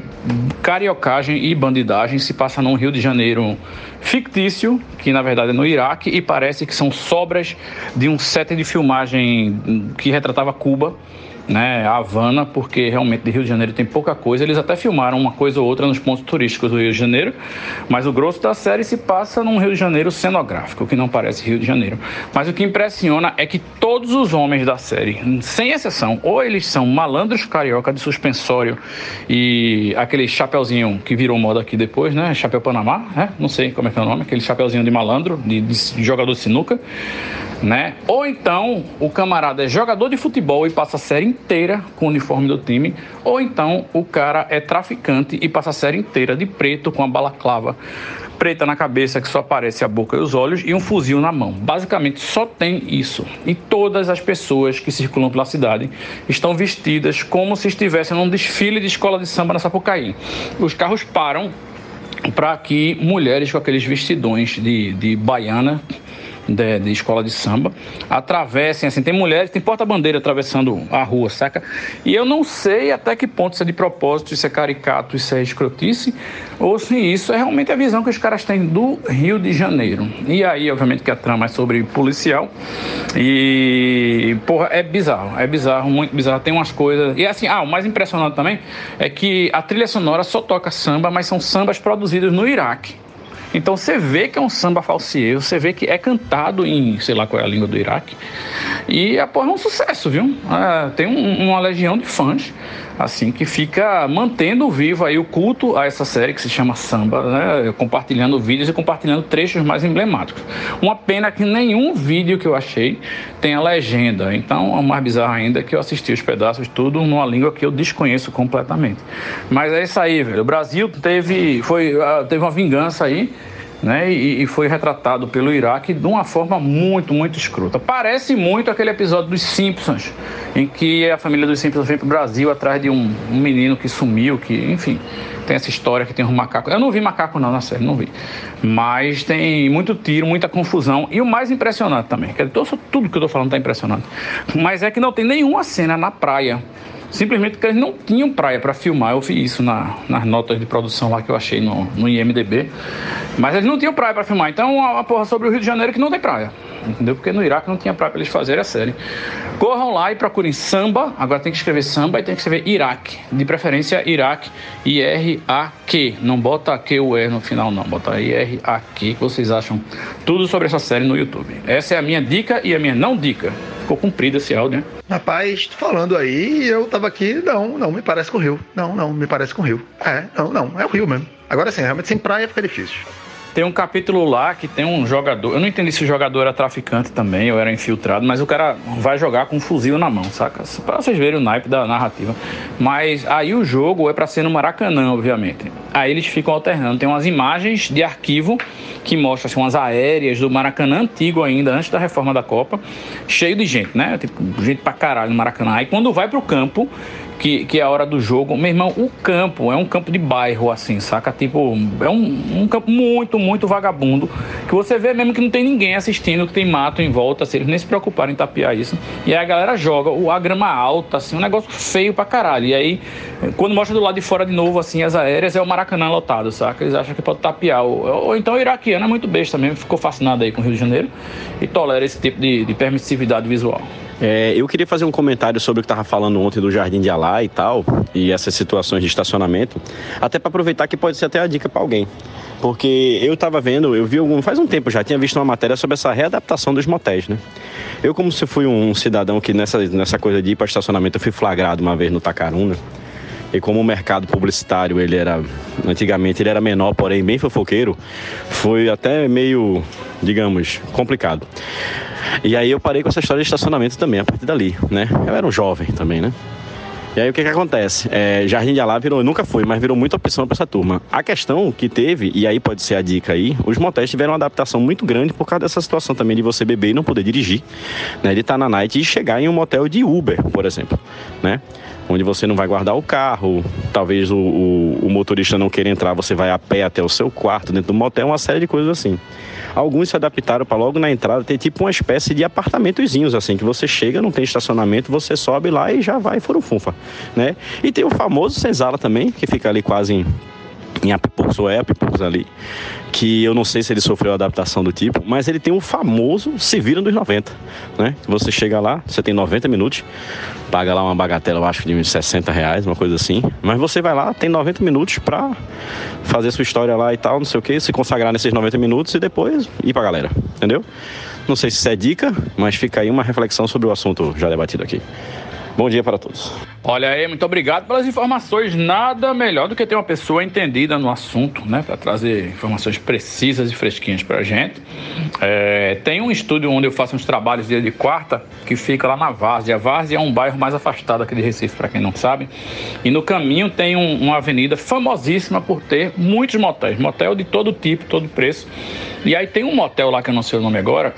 [SPEAKER 1] cariocagem e bandidagem. Se passa num Rio de Janeiro fictício, que na verdade é no Iraque, e parece que são sobras de um set de filmagem que retratava Cuba né, a Havana, porque realmente de Rio de Janeiro tem pouca coisa. Eles até filmaram uma coisa ou outra nos pontos turísticos do Rio de Janeiro, mas o grosso da série se passa num Rio de Janeiro cenográfico, que não parece Rio de Janeiro. Mas o que impressiona é que todos os homens da série, sem exceção, ou eles são malandros carioca de suspensório e aquele chapeuzinho que virou moda aqui depois, né? Chapéu Panamá, né? Não sei como é que é o nome, aquele chapeuzinho de malandro, de, de jogador de sinuca né? Ou então o camarada é jogador de futebol e passa a série inteira com o uniforme do time, ou então o cara é traficante e passa a série inteira de preto com a balaclava preta na cabeça que só aparece a boca e os olhos e um fuzil na mão. Basicamente só tem isso. E todas as pessoas que circulam pela cidade estão vestidas como se estivessem num desfile de escola de samba na Sapucaí. Os carros param para que mulheres com aqueles vestidões de, de baiana de, de, escola de samba atravessem, assim, tem mulheres, tem porta-bandeira atravessando a rua, saca? E eu não sei até que ponto isso é de propósito, isso é caricato, isso é escrotice, ou se isso é realmente a visão que os caras têm do Rio de Janeiro. E aí, obviamente, que a trama é sobre policial e, porra, é bizarro, é bizarro, muito bizarro, tem umas coisas... E assim, ah, o mais impressionante também é que a trilha sonora só toca samba, mas são sambas produzidos no Iraque. Então você vê que é um samba falsier, você vê que é cantado em, sei lá qual é a língua do Iraque. E a porra é um sucesso, viu? É, tem um, uma legião de fãs, assim, que fica mantendo vivo aí o culto a essa série que se chama Samba, né? Compartilhando vídeos e compartilhando trechos mais emblemáticos. Uma pena que nenhum vídeo que eu achei tenha legenda. Então, o mais bizarro ainda é que eu assisti os pedaços tudo numa língua que eu desconheço completamente. Mas é isso aí, velho. O Brasil teve, foi, ah, teve uma vingança aí né, e, e, foi retratado pelo Iraque de uma forma muito, muito escrota. Parece muito aquele episódio dos Simpsons, em que a família dos Simpsons vem para o Brasil atrás de um, um, menino que sumiu, que, enfim, tem essa história que tem um macaco. Eu não vi macaco não na série, não vi. Mas tem muito tiro, muita confusão. E o mais impressionante também, que tudo que eu estou falando está impressionante, mas é que não tem nenhuma cena na praia simplesmente porque eles não tinham praia para filmar. Eu vi isso na, nas notas de produção lá que eu achei no, no IMDB. Mas eles não tinham praia para filmar. Então, uma porra sobre o Rio de Janeiro que não tem praia. Entendeu? Porque no Iraque não tinha praia para eles fazerem a série. Corram lá e procurem samba. Agora tem que escrever samba e tem que escrever Iraque. De preferência, Iraque. I-R-A-Q. Não bota Q-U-E no final, não. Bota I-R-A-Q. que vocês acham tudo sobre essa série no YouTube. Essa é a minha dica e a minha não dica. Ficou comprido esse áudio, né?
[SPEAKER 4] Rapaz, falando aí, eu tava aqui, não, não, me parece com o Rio. Não, não, me parece com o Rio. É, não, não, é o Rio mesmo. Agora sim, realmente sem praia fica difícil.
[SPEAKER 1] Tem um capítulo lá que tem um jogador. Eu não entendi se o jogador era traficante também ou era infiltrado, mas o cara vai jogar com um fuzil na mão, saca? Pra vocês verem o naipe da narrativa. Mas aí o jogo é para ser no Maracanã, obviamente. Aí eles ficam alternando. Tem umas imagens de arquivo que mostram assim, umas aéreas do Maracanã antigo ainda, antes da reforma da Copa, cheio de gente, né? Tipo, gente pra caralho no Maracanã. Aí quando vai pro campo, que, que é a hora do jogo. Meu irmão, o campo é um campo de bairro, assim, saca? Tipo, é um, um campo muito, muito vagabundo. Que você vê mesmo que não tem ninguém assistindo, que tem mato em volta, assim, eles nem se preocuparam em tapear isso. E aí a galera joga, a grama alta, assim, um negócio feio pra caralho. E aí, quando mostra do lado de fora de novo, assim, as aéreas, é o Maracanã lotado, saca? Eles acham que pode tapear. Ou, ou então o iraquiano é muito besta mesmo, ficou fascinado aí com o Rio de Janeiro e tolera esse tipo de, de permissividade visual.
[SPEAKER 2] É, eu queria fazer um comentário sobre o que estava falando ontem do Jardim de Alá e tal, e essas situações de estacionamento, até para aproveitar que pode ser até a dica para alguém. Porque eu estava vendo, eu vi algum, faz um tempo já, tinha visto uma matéria sobre essa readaptação dos motéis, né? Eu, como se fui um cidadão que nessa, nessa coisa de ir para estacionamento, eu fui flagrado uma vez no Tacaruna. E como o mercado publicitário, ele era, antigamente ele era menor, porém bem fofoqueiro, foi até meio, digamos, complicado. E aí eu parei com essa história de estacionamento também, a partir dali, né? Eu era um jovem também, né? E aí o que que acontece? É, Jardim de Alá virou, nunca foi, mas virou muita opção para essa turma. A questão que teve, e aí pode ser a dica aí, os motéis tiveram uma adaptação muito grande por causa dessa situação também de você beber e não poder dirigir, né? De estar na night e chegar em um motel de Uber, por exemplo, né? onde você não vai guardar o carro, talvez o, o, o, motorista não queira entrar, você vai a pé até o seu quarto dentro do motel, uma série de coisas assim. Alguns se adaptaram para logo na entrada ter tipo uma espécie de apartamentozinhos, assim, que você chega, não tem estacionamento, você sobe lá e já vai furufunfa, né? E tem o famoso senzala também, que fica ali quase em em Apipux ou é Apipux ali, que eu não sei se ele sofreu adaptação do tipo, mas ele tem o famoso Se Vira dos 90, né? Você chega lá, você tem 90 minutos, paga lá uma bagatela, eu acho, de 60 reais, uma coisa assim, mas você vai lá, tem 90 minutos pra fazer sua história lá e tal, não sei o que, se consagrar nesses 90 minutos e depois ir pra galera, entendeu? Não sei se isso é dica, mas fica aí uma reflexão sobre o assunto já debatido aqui. Bom dia para todos.
[SPEAKER 1] Olha aí, muito obrigado pelas informações. Nada melhor do que ter uma pessoa entendida no assunto, né, para trazer informações precisas e fresquinhas para a gente. É, tem um estúdio onde eu faço uns trabalhos dia de quarta que fica lá na Várzea. A Várzea é um bairro mais afastado aqui de Recife, para quem não sabe. E no caminho tem um, uma avenida famosíssima por ter muitos motéis, motel de todo tipo, todo preço. E aí tem um motel lá que eu não sei o nome agora,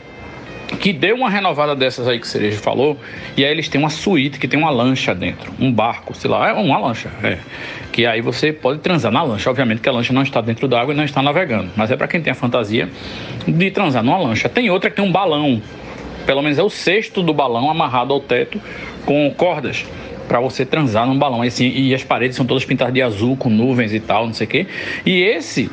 [SPEAKER 1] que deu uma renovada dessas aí que o Cereja falou, e aí eles têm uma suíte que tem uma lancha dentro, um barco, sei lá, é uma lancha, é. Que aí você pode transar na lancha. Obviamente que a lancha não está dentro d'água e não está navegando, mas é para quem tem a fantasia de transar numa lancha. Tem outra que tem um balão, pelo menos é o cesto do balão amarrado ao teto com cordas para você transar num balão. E, assim, e as paredes são todas pintadas de azul com nuvens e tal, não sei o quê. E esse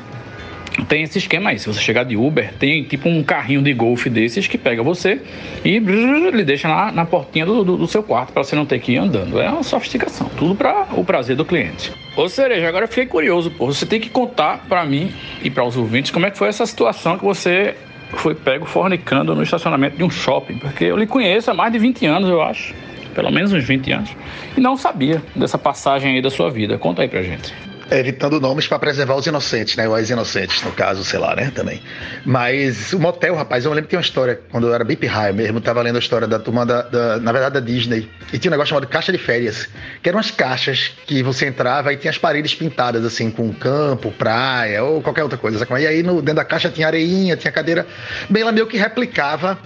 [SPEAKER 1] tem esse esquema aí. Se você chegar de Uber, tem tipo um carrinho de golfe desses que pega você e brrr, lhe deixa lá na portinha do, do, do seu quarto para você não ter que ir andando. É uma sofisticação. Tudo para o prazer do cliente. Ô Cereja, agora eu fiquei curioso, pô. Você tem que contar para mim e para os ouvintes como é que foi essa situação que você foi pego fornicando no estacionamento de um shopping. Porque eu lhe conheço há mais de 20 anos, eu acho. Pelo menos uns 20 anos. E não sabia dessa passagem aí da sua vida. Conta aí pra gente
[SPEAKER 4] evitando nomes para preservar os inocentes, né? Ou as inocentes, no caso, sei lá, né? Também. Mas o motel, rapaz, eu lembro que tem uma história, quando eu era bem pirraia mesmo, tava lendo a história da turma da, da, na verdade, da Disney. E tinha um negócio chamado caixa de férias, que eram umas caixas que você entrava e tinha as paredes pintadas, assim, com campo, praia ou qualquer outra coisa. Sabe? E aí no, dentro da caixa tinha areinha, tinha cadeira. Bem, ela meio que replicava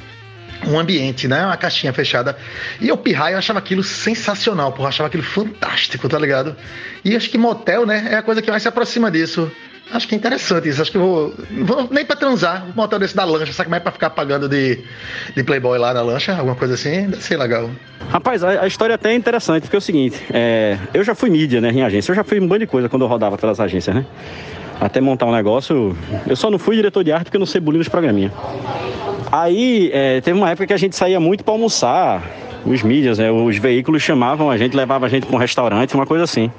[SPEAKER 4] um ambiente, né? Uma caixinha fechada. E eu pirraia, eu achava aquilo sensacional, porra, achava aquilo fantástico, tá ligado? E acho que motel, né, é a coisa que mais se aproxima disso. Acho que é interessante isso. Acho que vou. vou nem pra transar, um motel desse da lancha, sabe é pra ficar pagando de, de Playboy lá na lancha? Alguma coisa assim? Ser legal.
[SPEAKER 2] Rapaz, a, a história até é interessante, porque é o seguinte, é, eu já fui mídia, né, em agência, eu já fui um bando de coisa quando eu rodava pelas agências, né? Até montar um negócio. Eu só não fui diretor de arte porque eu não sei bulir nos programinha. Aí é, teve uma época que a gente saía muito para almoçar, os mídias, né, os veículos chamavam a gente, levavam a gente para um restaurante, uma coisa assim.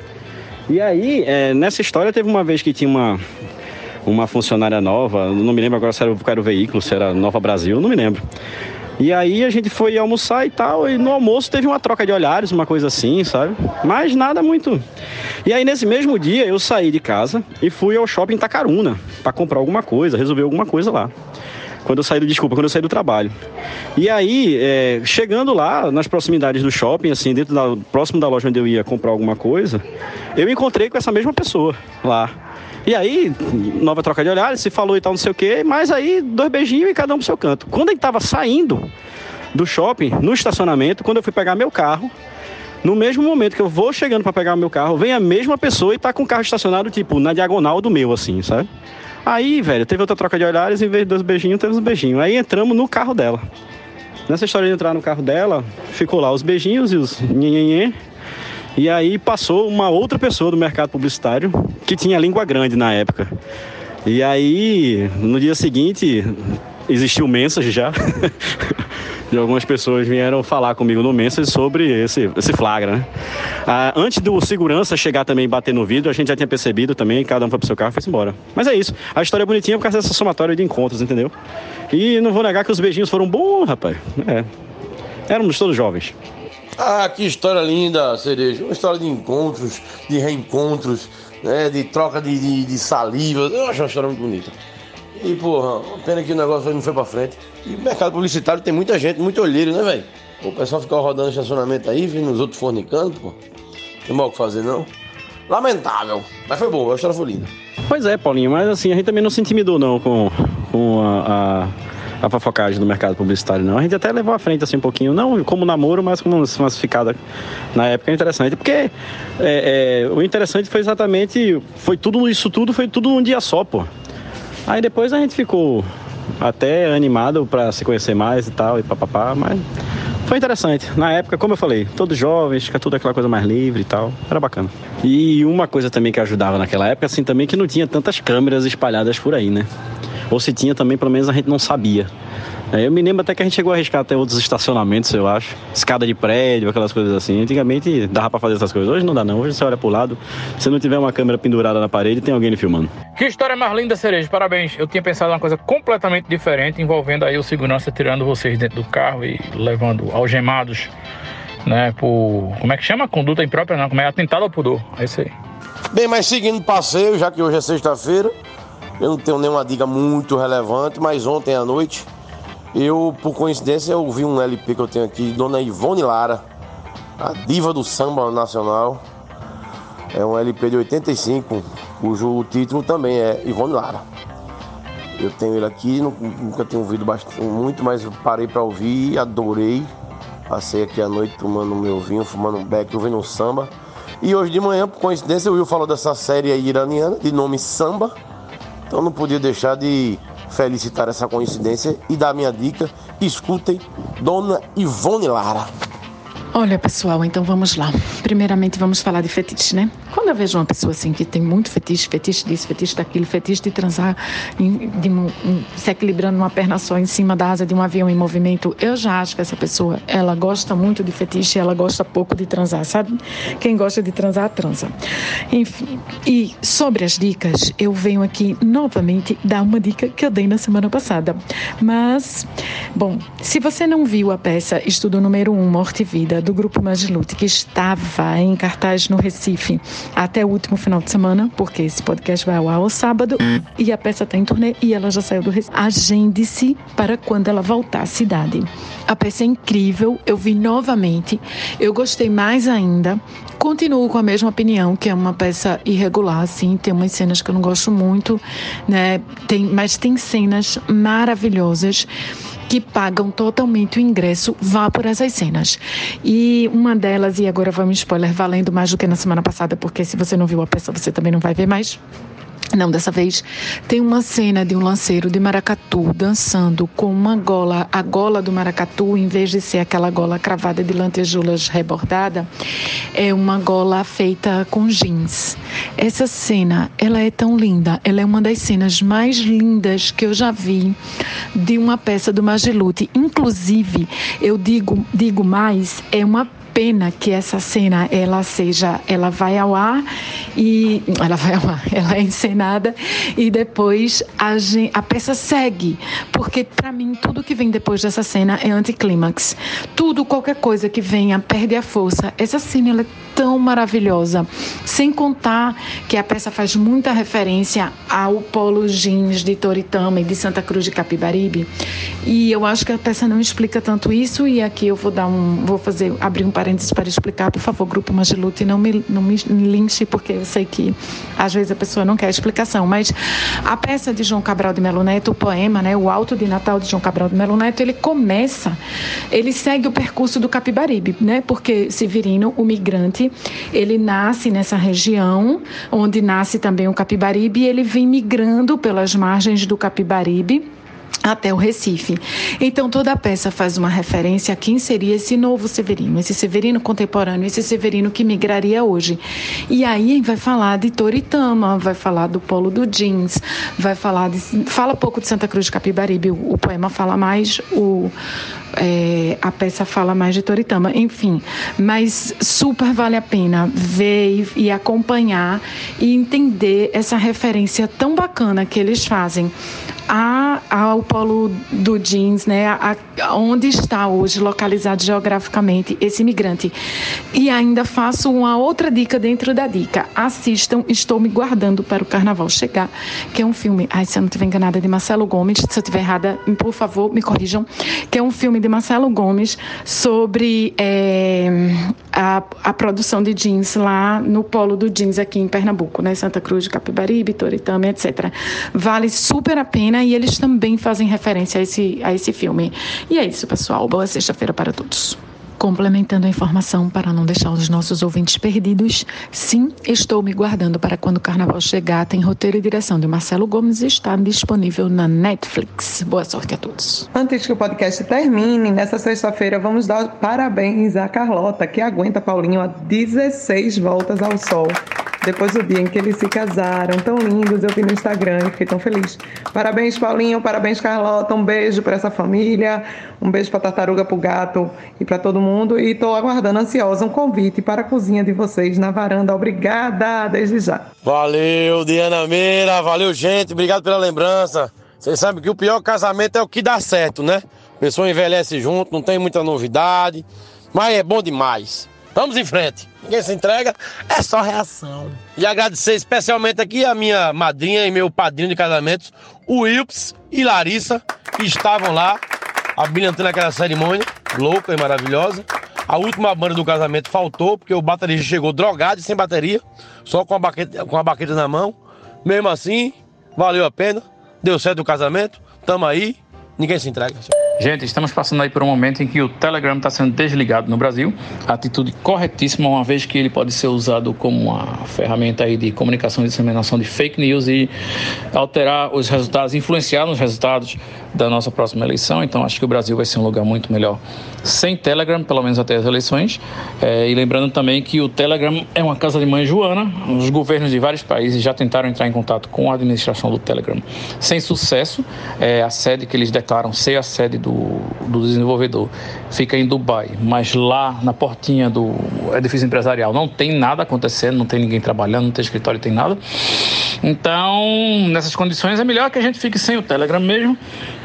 [SPEAKER 2] E aí, é, nessa história, teve uma vez que tinha uma, uma funcionária nova, não me lembro agora se era, era o veículo, se era Nova Brasil, não me lembro. E aí a gente foi almoçar e tal, e no almoço teve uma troca de olhares, uma coisa assim, sabe? Mas nada muito. E aí nesse mesmo dia eu saí de casa e fui ao shopping Tacaruna para comprar alguma coisa, resolver alguma coisa lá. Quando eu saí do, desculpa, quando eu saí do trabalho. E aí, é, chegando lá, nas proximidades do shopping, assim, dentro da, próximo da loja onde eu ia comprar alguma coisa, eu encontrei com essa mesma pessoa lá. E aí, nova troca de olhares, se falou e tal, não sei o quê, mas aí, dois beijinhos e cada um pro seu canto. Quando ele tava saindo do shopping, no estacionamento, quando eu fui pegar meu carro, no mesmo momento que eu vou chegando para pegar meu carro, vem a mesma pessoa e tá com o carro estacionado, tipo, na diagonal do meu, assim, sabe? Aí, velho, teve outra troca de olhares, em vez de dois beijinhos, teve uns beijinhos. Aí entramos no carro dela. Nessa história de entrar no carro dela, ficou lá os beijinhos e os nhenhenhen. E aí passou uma outra pessoa do mercado publicitário que tinha língua grande na época. E aí, no dia seguinte, existiu mensagem já. e algumas pessoas vieram falar comigo no Message sobre esse, esse flagra, né? Ah, antes do segurança chegar também e bater no vidro, a gente já tinha percebido também, cada um foi pro seu carro e foi embora. Mas é isso, a história é bonitinha por causa dessa somatória de encontros, entendeu? E não vou negar que os beijinhos foram bons, rapaz. É. Éramos todos jovens.
[SPEAKER 8] Ah, que história linda, Cereja. Uma história de encontros, de reencontros, né, de troca de, de, de saliva. Eu acho uma história muito bonita. E, porra, pena que o negócio não foi pra frente. E o mercado publicitário tem muita gente, muito olheiro, né, velho? O pessoal ficar rodando estacionamento aí, vendo os outros fornicando, pô. Tem mal o que fazer, não. Lamentável. Mas foi bom, a história foi linda.
[SPEAKER 2] Pois é, Paulinho, mas assim, a gente também não se intimidou, não, com, com a, a, a fofocagem do mercado publicitário, não. A gente até levou à frente, assim, um pouquinho, não como namoro, mas como massificada na época é interessante. Porque é, é, o interessante foi exatamente, foi tudo, isso tudo foi tudo num dia só, pô. Aí depois a gente ficou até animado para se conhecer mais e tal, e papapá, mas foi interessante. Na época, como eu falei, todos jovens, fica tudo aquela coisa mais livre e tal, era bacana. E uma coisa também que ajudava naquela época, assim, também que não tinha tantas câmeras espalhadas por aí, né? Ou se tinha também, pelo menos a gente não sabia. É, eu me lembro até que a gente chegou a arriscar até outros estacionamentos, eu acho. Escada de prédio, aquelas coisas assim. Antigamente dava pra fazer essas coisas. Hoje não dá não. Hoje você olha pro lado, se não tiver uma câmera pendurada na parede, tem alguém filmando.
[SPEAKER 1] Que história mais linda, Cereja. Parabéns. Eu tinha pensado uma coisa completamente diferente, envolvendo aí o segurança tirando vocês dentro do carro e levando algemados, né, por... Como é que chama? Conduta imprópria, não. Como é? Atentado ao pudor. É isso aí.
[SPEAKER 8] Bem, mas seguindo o passeio, já que hoje é sexta-feira, eu não tenho nenhuma dica muito relevante, mas ontem à noite eu, por coincidência, eu vi um LP que eu tenho aqui, Dona Ivone Lara, a diva do samba nacional. É um LP de 85, cujo título também é Ivone Lara. Eu tenho ele aqui, nunca tenho ouvido bastante, muito, mas parei para ouvir, adorei. Passei aqui a noite tomando meu vinho, fumando um beck, ouvindo um samba. E hoje de manhã, por coincidência, o Will falou dessa série iraniana, de nome Samba. Então não podia deixar de felicitar essa coincidência e dar minha dica. Escutem Dona Ivone Lara.
[SPEAKER 5] Olha, pessoal, então vamos lá. Primeiramente, vamos falar de fetiche, né? Quando eu vejo uma pessoa assim que tem muito fetiche, fetiche disso, fetiche daquilo, fetiche de transar, de, se equilibrando uma perna só em cima da asa de um avião em movimento, eu já acho que essa pessoa, ela gosta muito de fetiche, ela gosta pouco de transar, sabe? Quem gosta de transar, transa. Enfim, e sobre as dicas, eu venho aqui novamente dar uma dica que eu dei na semana passada. Mas, bom, se você não viu a peça Estudo Número 1, um, Morte e Vida, do Grupo Magilute, que estava em cartaz no Recife até o último final de semana, porque esse podcast vai ao ar ao sábado e a peça está em turnê e ela já saiu do Recife. Agende-se para quando ela voltar à cidade. A peça é incrível, eu vi novamente, eu gostei mais ainda. Continuo com a mesma opinião, que é uma peça irregular, assim, tem umas cenas que eu não gosto muito, né? Tem, mas tem cenas maravilhosas que pagam totalmente o ingresso, vá por essas cenas. E uma delas, e agora vamos spoiler, valendo mais do que na semana passada, porque se você não viu a peça, você também não vai ver mais. Não, dessa vez tem uma cena de um lanceiro de maracatu dançando com uma gola, a gola do maracatu, em vez de ser aquela gola cravada de lantejoulas rebordada, é uma gola feita com jeans. Essa cena, ela é tão linda, ela é uma das cenas mais lindas que eu já vi de uma peça do Magilute. Inclusive, eu digo, digo mais, é uma pena que essa cena ela seja, ela vai ao ar e ela vai ao ar, ela é encenada e depois a, a peça segue, porque para mim tudo que vem depois dessa cena é anticlímax. Tudo, qualquer coisa que venha perde a força. Essa cena ela é tão maravilhosa, sem contar que a peça faz muita referência ao Polo Jeans de Toritama e de Santa Cruz de Capibaribe. E eu acho que a peça não explica tanto isso e aqui eu vou dar um, vou fazer abrir um parênteses para explicar, por favor, Grupo Magilute, não me, não me linche, porque eu sei que às vezes a pessoa não quer explicação, mas a peça de João Cabral de Melo Neto, o poema, né, o Alto de Natal de João Cabral de Melo Neto, ele começa, ele segue o percurso do Capibaribe, né, porque Severino, o migrante, ele nasce nessa região, onde nasce também o Capibaribe, e ele vem migrando pelas margens do Capibaribe, até o Recife. Então toda a peça faz uma referência a quem seria esse novo Severino, esse Severino contemporâneo, esse Severino que migraria hoje. E aí vai falar de Toritama, vai falar do polo do jeans, vai falar de, fala pouco de Santa Cruz de Capibaribe, o, o poema fala mais, o é, a peça fala mais de Toritama, enfim, mas super vale a pena ver e, e acompanhar e entender essa referência tão bacana que eles fazem a, ao polo do jeans, né, a, a, onde está hoje localizado geograficamente esse imigrante. E ainda faço uma outra dica dentro da dica. Assistam Estou Me Guardando para o Carnaval Chegar, que é um filme, ai, se eu não estiver enganada, de Marcelo Gomes, se eu estiver errada, por favor, me corrijam, que é um filme de Marcelo Gomes sobre é, a, a produção de jeans lá no polo do jeans aqui em Pernambuco, né, Santa Cruz de Capibaribe, Toritama, etc. Vale super a pena e eles também fazem referência a esse, a esse filme. E é isso, pessoal. Boa sexta-feira para todos. Complementando a informação para não deixar os nossos ouvintes perdidos, sim, estou me guardando para quando o carnaval chegar. Tem roteiro e direção de Marcelo Gomes e está disponível na Netflix. Boa sorte a todos.
[SPEAKER 9] Antes que o podcast termine, nessa sexta-feira vamos dar parabéns à Carlota, que aguenta Paulinho a 16 voltas ao sol depois do dia em que eles se casaram, tão lindos, eu vi no Instagram e fiquei tão feliz. Parabéns, Paulinho, parabéns, Carlota, um beijo para essa família, um beijo para Tartaruga, para o gato e para todo mundo. E estou aguardando ansiosa um convite para a cozinha de vocês na varanda. Obrigada, desde já.
[SPEAKER 8] Valeu, Diana Meira, valeu, gente, obrigado pela lembrança. Vocês sabem que o pior casamento é o que dá certo, né? A pessoa envelhece junto, não tem muita novidade, mas é bom demais. Vamos em frente. Ninguém se entrega, é só reação. E agradecer especialmente aqui a minha madrinha e meu padrinho de casamento, o Wilps e Larissa, que estavam lá, abrilhantando aquela cerimônia, louca e maravilhosa. A última banda do casamento faltou, porque o baterista chegou drogado e sem bateria, só com a baqueta, com a baqueta na mão. Mesmo assim, valeu a pena.
[SPEAKER 11] deu certo o casamento, tamo aí, ninguém se entrega.
[SPEAKER 1] Gente, estamos passando aí por um momento em que o Telegram está sendo desligado no Brasil. Atitude corretíssima, uma vez que ele pode ser usado como uma ferramenta aí de comunicação e disseminação de fake news e alterar os resultados, influenciar nos resultados da nossa próxima eleição. Então, acho que o Brasil vai ser um lugar muito melhor sem Telegram, pelo menos até as eleições. É, e lembrando também que o Telegram é uma casa de mãe joana. Os governos de vários países já tentaram entrar em contato com a administração do Telegram sem sucesso. É, a sede que eles declaram ser a sede do, do desenvolvedor fica em Dubai, mas lá na portinha do edifício empresarial não tem nada acontecendo, não tem ninguém trabalhando, não tem escritório, não tem nada. Então, nessas condições, é melhor que a gente fique sem o Telegram mesmo,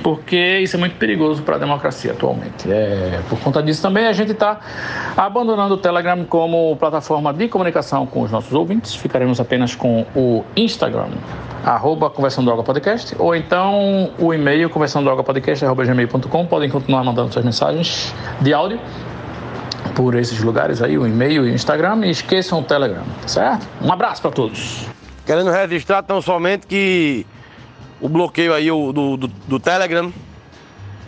[SPEAKER 1] porque isso é muito perigoso para a democracia atualmente. É, por conta disso também a gente está abandonando o Telegram como plataforma de comunicação com os nossos ouvintes. Ficaremos apenas com o Instagram, arroba Conversando Água Podcast, ou então o e-mail conversando água podcast, arroba gmail.com. Podem continuar mandando suas mensagens de áudio por esses lugares aí, o e-mail e o Instagram, e esqueçam o Telegram, certo? Um abraço para todos.
[SPEAKER 11] Querendo registrar tão somente que o bloqueio aí do, do, do Telegram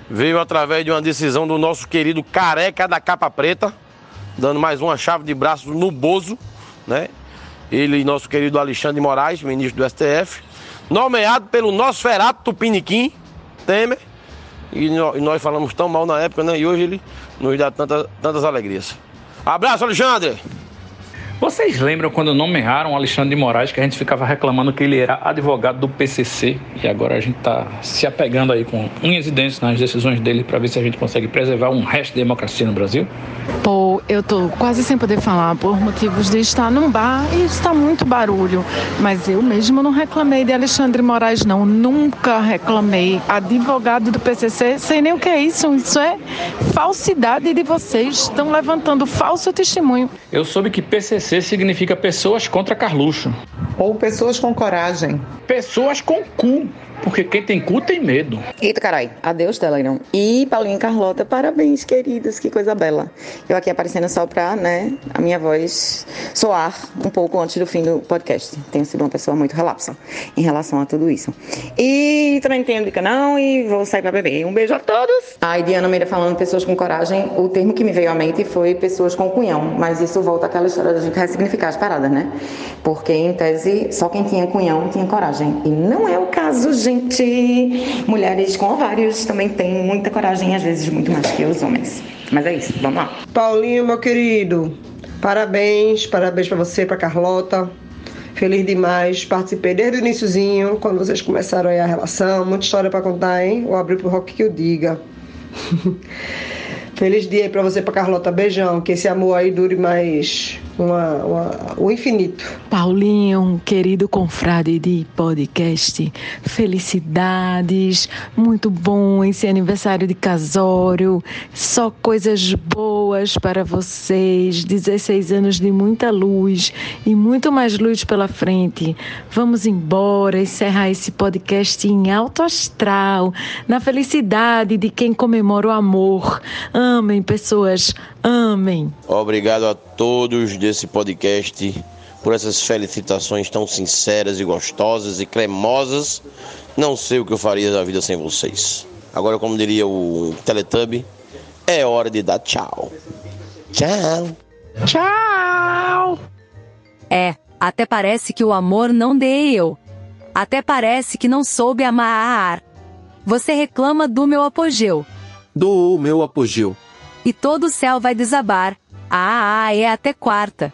[SPEAKER 11] veio através de uma decisão do nosso querido careca da capa preta, dando mais uma chave de braço no Bozo, né? Ele nosso querido Alexandre Moraes, ministro do STF, nomeado pelo nosso ferato Tupiniquim, Temer, e, e nós falamos tão mal na época, né? E hoje ele nos dá tanta, tantas alegrias. Abraço, Alexandre!
[SPEAKER 1] Vocês lembram quando nomearam o Alexandre de Moraes que a gente ficava reclamando que ele era advogado do PCC e agora a gente está se apegando aí com unhas e dentes nas decisões dele para ver se a gente consegue preservar um resto de democracia no Brasil?
[SPEAKER 5] Pô, eu tô quase sem poder falar por motivos de estar num bar e está muito barulho. Mas eu mesmo não reclamei de Alexandre Moraes, não. Nunca reclamei. Advogado do PCC, sei nem o que é isso. Isso é falsidade de vocês. Estão levantando falso testemunho.
[SPEAKER 1] Eu soube que PCC significa pessoas contra Carluxo.
[SPEAKER 9] Ou pessoas com coragem.
[SPEAKER 1] Pessoas com cu. Porque quem tem cu tem medo.
[SPEAKER 3] Eita, carai. Adeus, Telegram. E Paulinha e Carlota, parabéns, queridas. Que coisa bela. Eu aqui aparecendo só pra, né, a minha voz soar um pouco antes do fim do podcast. Tenho sido uma pessoa muito relapsa em relação a tudo isso. E também não tenho dica não e vou sair pra beber. Um beijo a todos. A Diana Meira falando pessoas com coragem. O termo que me veio à mente foi pessoas com cunhão. Mas isso volta àquela história da gente ressignificar as paradas, né? Porque, em tese, só quem tinha cunhão tinha coragem. E não é o caso, gente. Mulheres com ovários também têm muita coragem, às vezes muito mais que os homens. Mas é isso, vamos lá.
[SPEAKER 10] Paulinho, meu querido, parabéns, parabéns para você, para Carlota. Feliz demais, participei desde o iníciozinho, quando vocês começaram aí a relação. Muita história para contar, hein? Vou abrir pro rock que eu diga. Feliz dia aí pra você, pra Carlota. Beijão. Que esse amor aí dure mais uma, uma, o infinito.
[SPEAKER 5] Paulinho, querido confrade de podcast, felicidades, muito bom esse aniversário de casório, só coisas boas para vocês, 16 anos de muita luz e muito mais luz pela frente. Vamos embora, encerrar esse podcast em alto astral, na felicidade de quem comemora o amor. Amem, pessoas, amem.
[SPEAKER 8] Obrigado a todos desse podcast por essas felicitações tão sinceras e gostosas e cremosas. Não sei o que eu faria da vida sem vocês. Agora, como diria o Teletubby, é hora de dar tchau. Tchau.
[SPEAKER 5] Tchau.
[SPEAKER 12] É, até parece que o amor não deu. Até parece que não soube amar. Você reclama do meu apogeu.
[SPEAKER 6] Do meu apogeu.
[SPEAKER 12] E todo o céu vai desabar. Ah, ah, é até quarta.